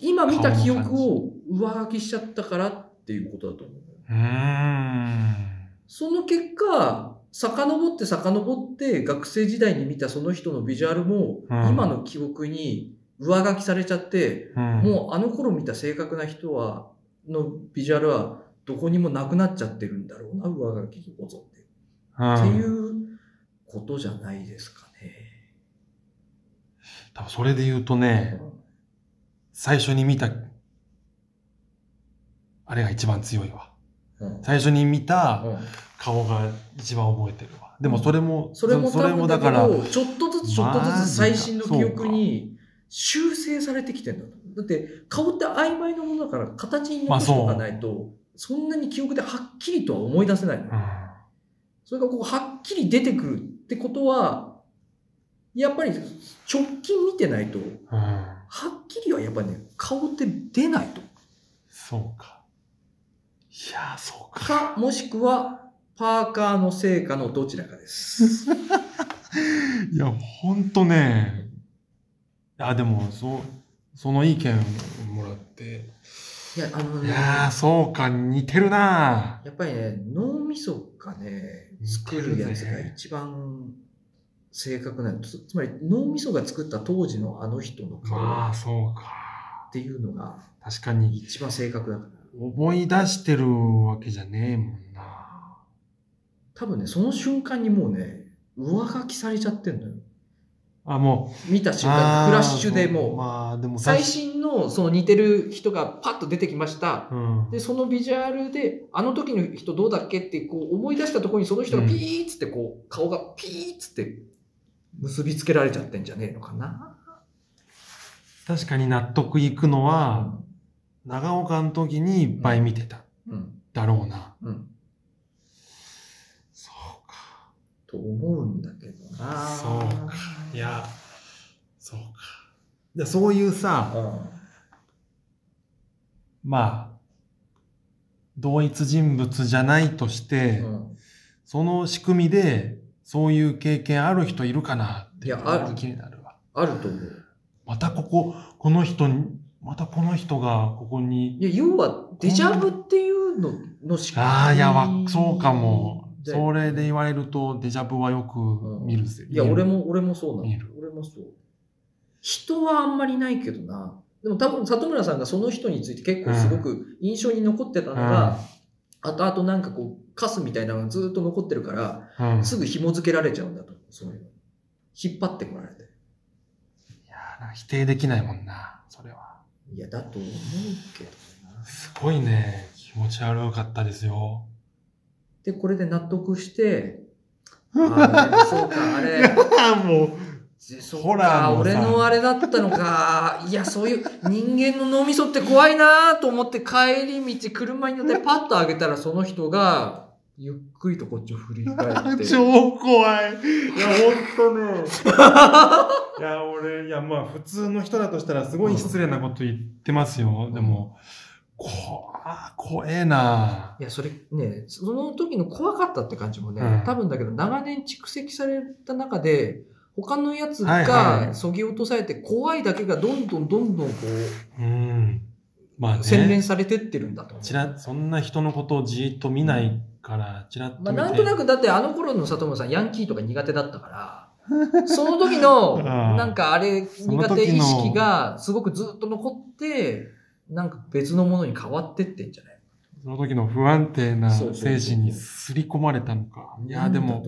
今見た記憶を上書きしちゃったからっていうことだと思う。うーん。その結果、遡って遡って学生時代に見たその人のビジュアルも、うん今の記憶に上書きされちゃって、うん、もうあの頃見た正確な人は、のビジュアルはどこにもなくなっちゃってるんだろうな、上書き保存で。うん、っていうことじゃないですかね。多分それで言うとね、最初に見た、あれが一番強いわ。最初に見たうん顔が一番覚えてるわ。でもそれも、それもそれもだから、ど、ちょっとずつちょっとずつ最新の記憶に修正されてきてるんだと。だって顔って曖昧なものだから形に残しておかないと、そんなに記憶ではっきりとは思い出せないそれがこうはっきり出てくるってことは、やっぱり直近見てないと、うん、はっきりはやっぱりね、顔って出ないと。そうか。いやー、そうか。か、もしくは、パーカーの成果のどちらかです。いや、ほんとね、いや、でも、そう、その意見もらって、いや、あのね、いやー、そうか、似てるなやっぱりね、脳みそがね、作るやつが一番正確なの。つつまり脳みそが作った当時のあの人の顔まあ、っそうか。ていうのが確かに、一番正確だから。思い出してるわけじゃねえもんな。多分ね、その瞬間にもうね、上書きされちゃってんのよ。あ、も見たう、瞬間、フラッシュでもう、まあ、でも最新のその似てる人がパッと出てきました。うん。で、そのビジュアルで、あの時の人どうだっけってこう思い出したところにその人がピーッつってこう、顔がピーッつって結びつけられちゃってんじゃねえのかな。確かに納得いくのは、長岡の時にいっぱい見てた。うん。だろうな。うん。そうか。と思うんだけどな。そうかいや、そうか。でそういうさ、うん。まあ、同一人物じゃないとして、うんその仕組みで、そういう経験ある人いるかなっていやある気になるわ。あると思う。またここ、この人に、またこの人がここに、いや、要は、デジャブっていうのの仕組みああ、いや、わ、そうかも。でそれで言われると、デジャブはよく見るぜ。いや、俺。も、俺もそうなの。俺もそう。人はあんまりないけどな。でも多分、里村さんがその人について結構すごく印象に残ってたのが、あとあとなんかこう、カスみたいなのがずっと残ってるから、うん。すぐ紐付けられちゃうんだと思う。そういうの。引っ張ってこられて。いや否定できないもんな、それは。いや、だと思うけどな。すごいね、気持ち悪かったですよ。で、これで納得して、ああ、そうか、あれ。もう、そうホラーのさ俺のあれだったのか。いや、そういう人間の脳みそって怖いなと思って帰り道、車に乗ってパッと上げたらその人が、ゆっくりとこっちを振り返って。超怖い。いや、ほんとね。いや、俺、いや、まあ、普通の人だとしたらすごい失礼なこと言ってますよ。でも、こわ、怖えな。いや、それね、その時の怖かったって感じもね、うん多分だけど長年蓄積された中で、他のやつがそぎ落とされて怖いだけがどんどんどんどんこうん。まあう、洗練ね。されてってるんだと。ちら、そんな人のことをじーっと見ないから、ちらっと見て。まあ、なんとなく、だってあの頃の里村さん、ヤンキーとか苦手だったから、その時の、うんなんかあれ、苦手意識がすごくずっと残って、なんか別のものに変わってってんじゃない？その時の不安定な精神に刷り込まれたのか。いや、でも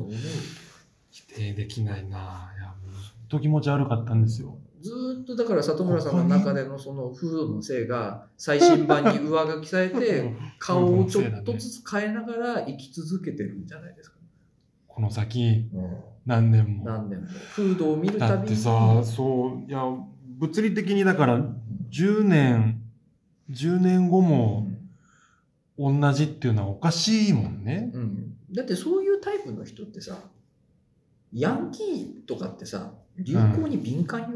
否定できないな。いや、ずっと気持ち悪かったんですよ。ずーっとだから里村さんの中でのそのフードのせいが最新版に上書きされて顔をちょっとずつ変えながら生き続けてるんじゃないですか。この先、何年も。何年も。フードを見るだたびに。ってさ、そう、いや、物理的にだから、10年、10年後うもん同じっていうのはおかしいもんね。うん、だってそういうタイプの人ってさ、ヤンキーとかってさ、流行に敏感よ。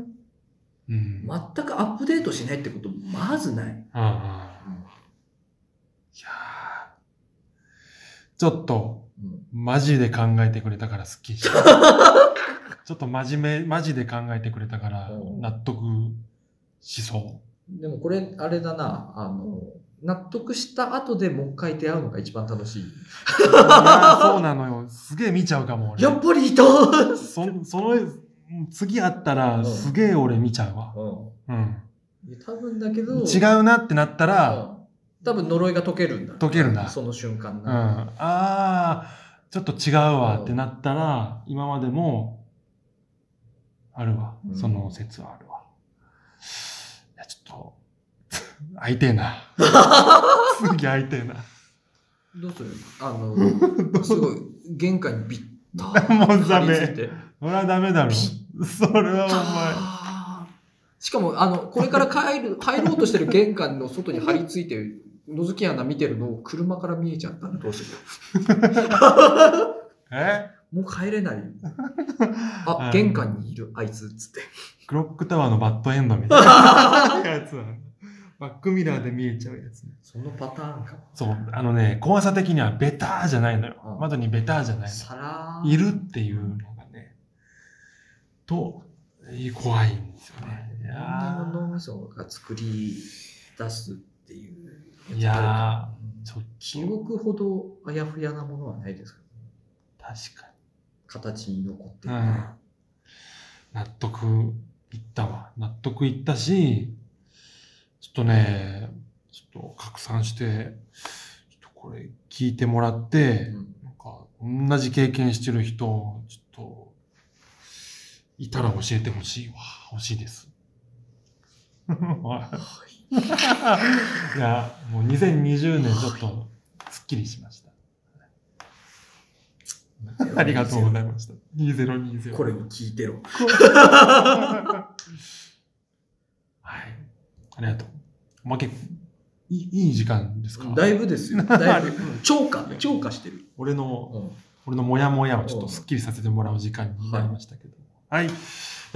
うん。全くアップデートしないってことまずない。ああいやーちょっと、うんマジで考えてくれたからすっきりした。ちょっと真面目、マジで考えてくれたからうん納得しそでもこれ、あれだな、あの、納得した後でもう一回出会うのが一番楽しい。う。いやーそうなのよ。すげえ見ちゃうかも、俺。やっぱりいたそその、次会ったら、うんすげえ俺見ちゃうわ。ううん。ん。多分だけど、違うなってなったら、うん多分呪いが解けるんだ。解けるなその瞬間うん。な。ああ、ちょっと違うわってなったら、今までも、あるわう。んその説はあるわ。いや、ちょっと、会いてえな。次会いてえな。どうする？あの、すごい、玄関にビッタもうダメそれはダメだろ。ピそれはしかも、あの、これから帰る、入ろうとしてる玄関の外に張り付いて、覗き穴見てるのを車から見えちゃったらどうする？お前。え？もう帰れない。う あ、ん玄関にいる、あいつ、つって。クロックタワーのバッドエンドみたいな やつは、バックミラーで見えちゃうやつね。そのパターンか。そう、あのね、怖さ的にはベターじゃないのよう。ん窓にベターじゃないの。さらーいるっていうのがね、と、怖いんですよね。いやの脳みそが作り出すっていうーいやちょっ中国ほどあやふやなものはないですか？と、確か形に残ってに。る。うん。納得いったわ。納得いったし、とね、ちょっと拡散して、ちょっとこれ聞いてもらって、うんなんか、同じ経験してる人、ちょっと、いたら教えてほしいわ。欲しいです。いや、もう2020年ちょっと、すっきりしました。ありがとうございました。2020。これを聞いてろ。はい。ありがとう。おまけ、いいいい時間ですか？だいぶですよ。だいぶ。うん超過、超過してる。俺の、うん俺のモヤモヤをちょっとスッキリさせてもらう時間になりましたけど。はい。じゃ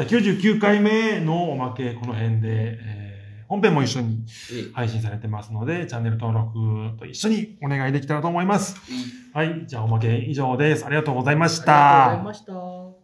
あ99回目のおまけ、この辺で、えー本編も一緒にええ配信されてますので、チャンネル登録と一緒にお願いできたらと思います。はい。じゃあおまけ以上です。ありがとうございましありがとうございた。ました。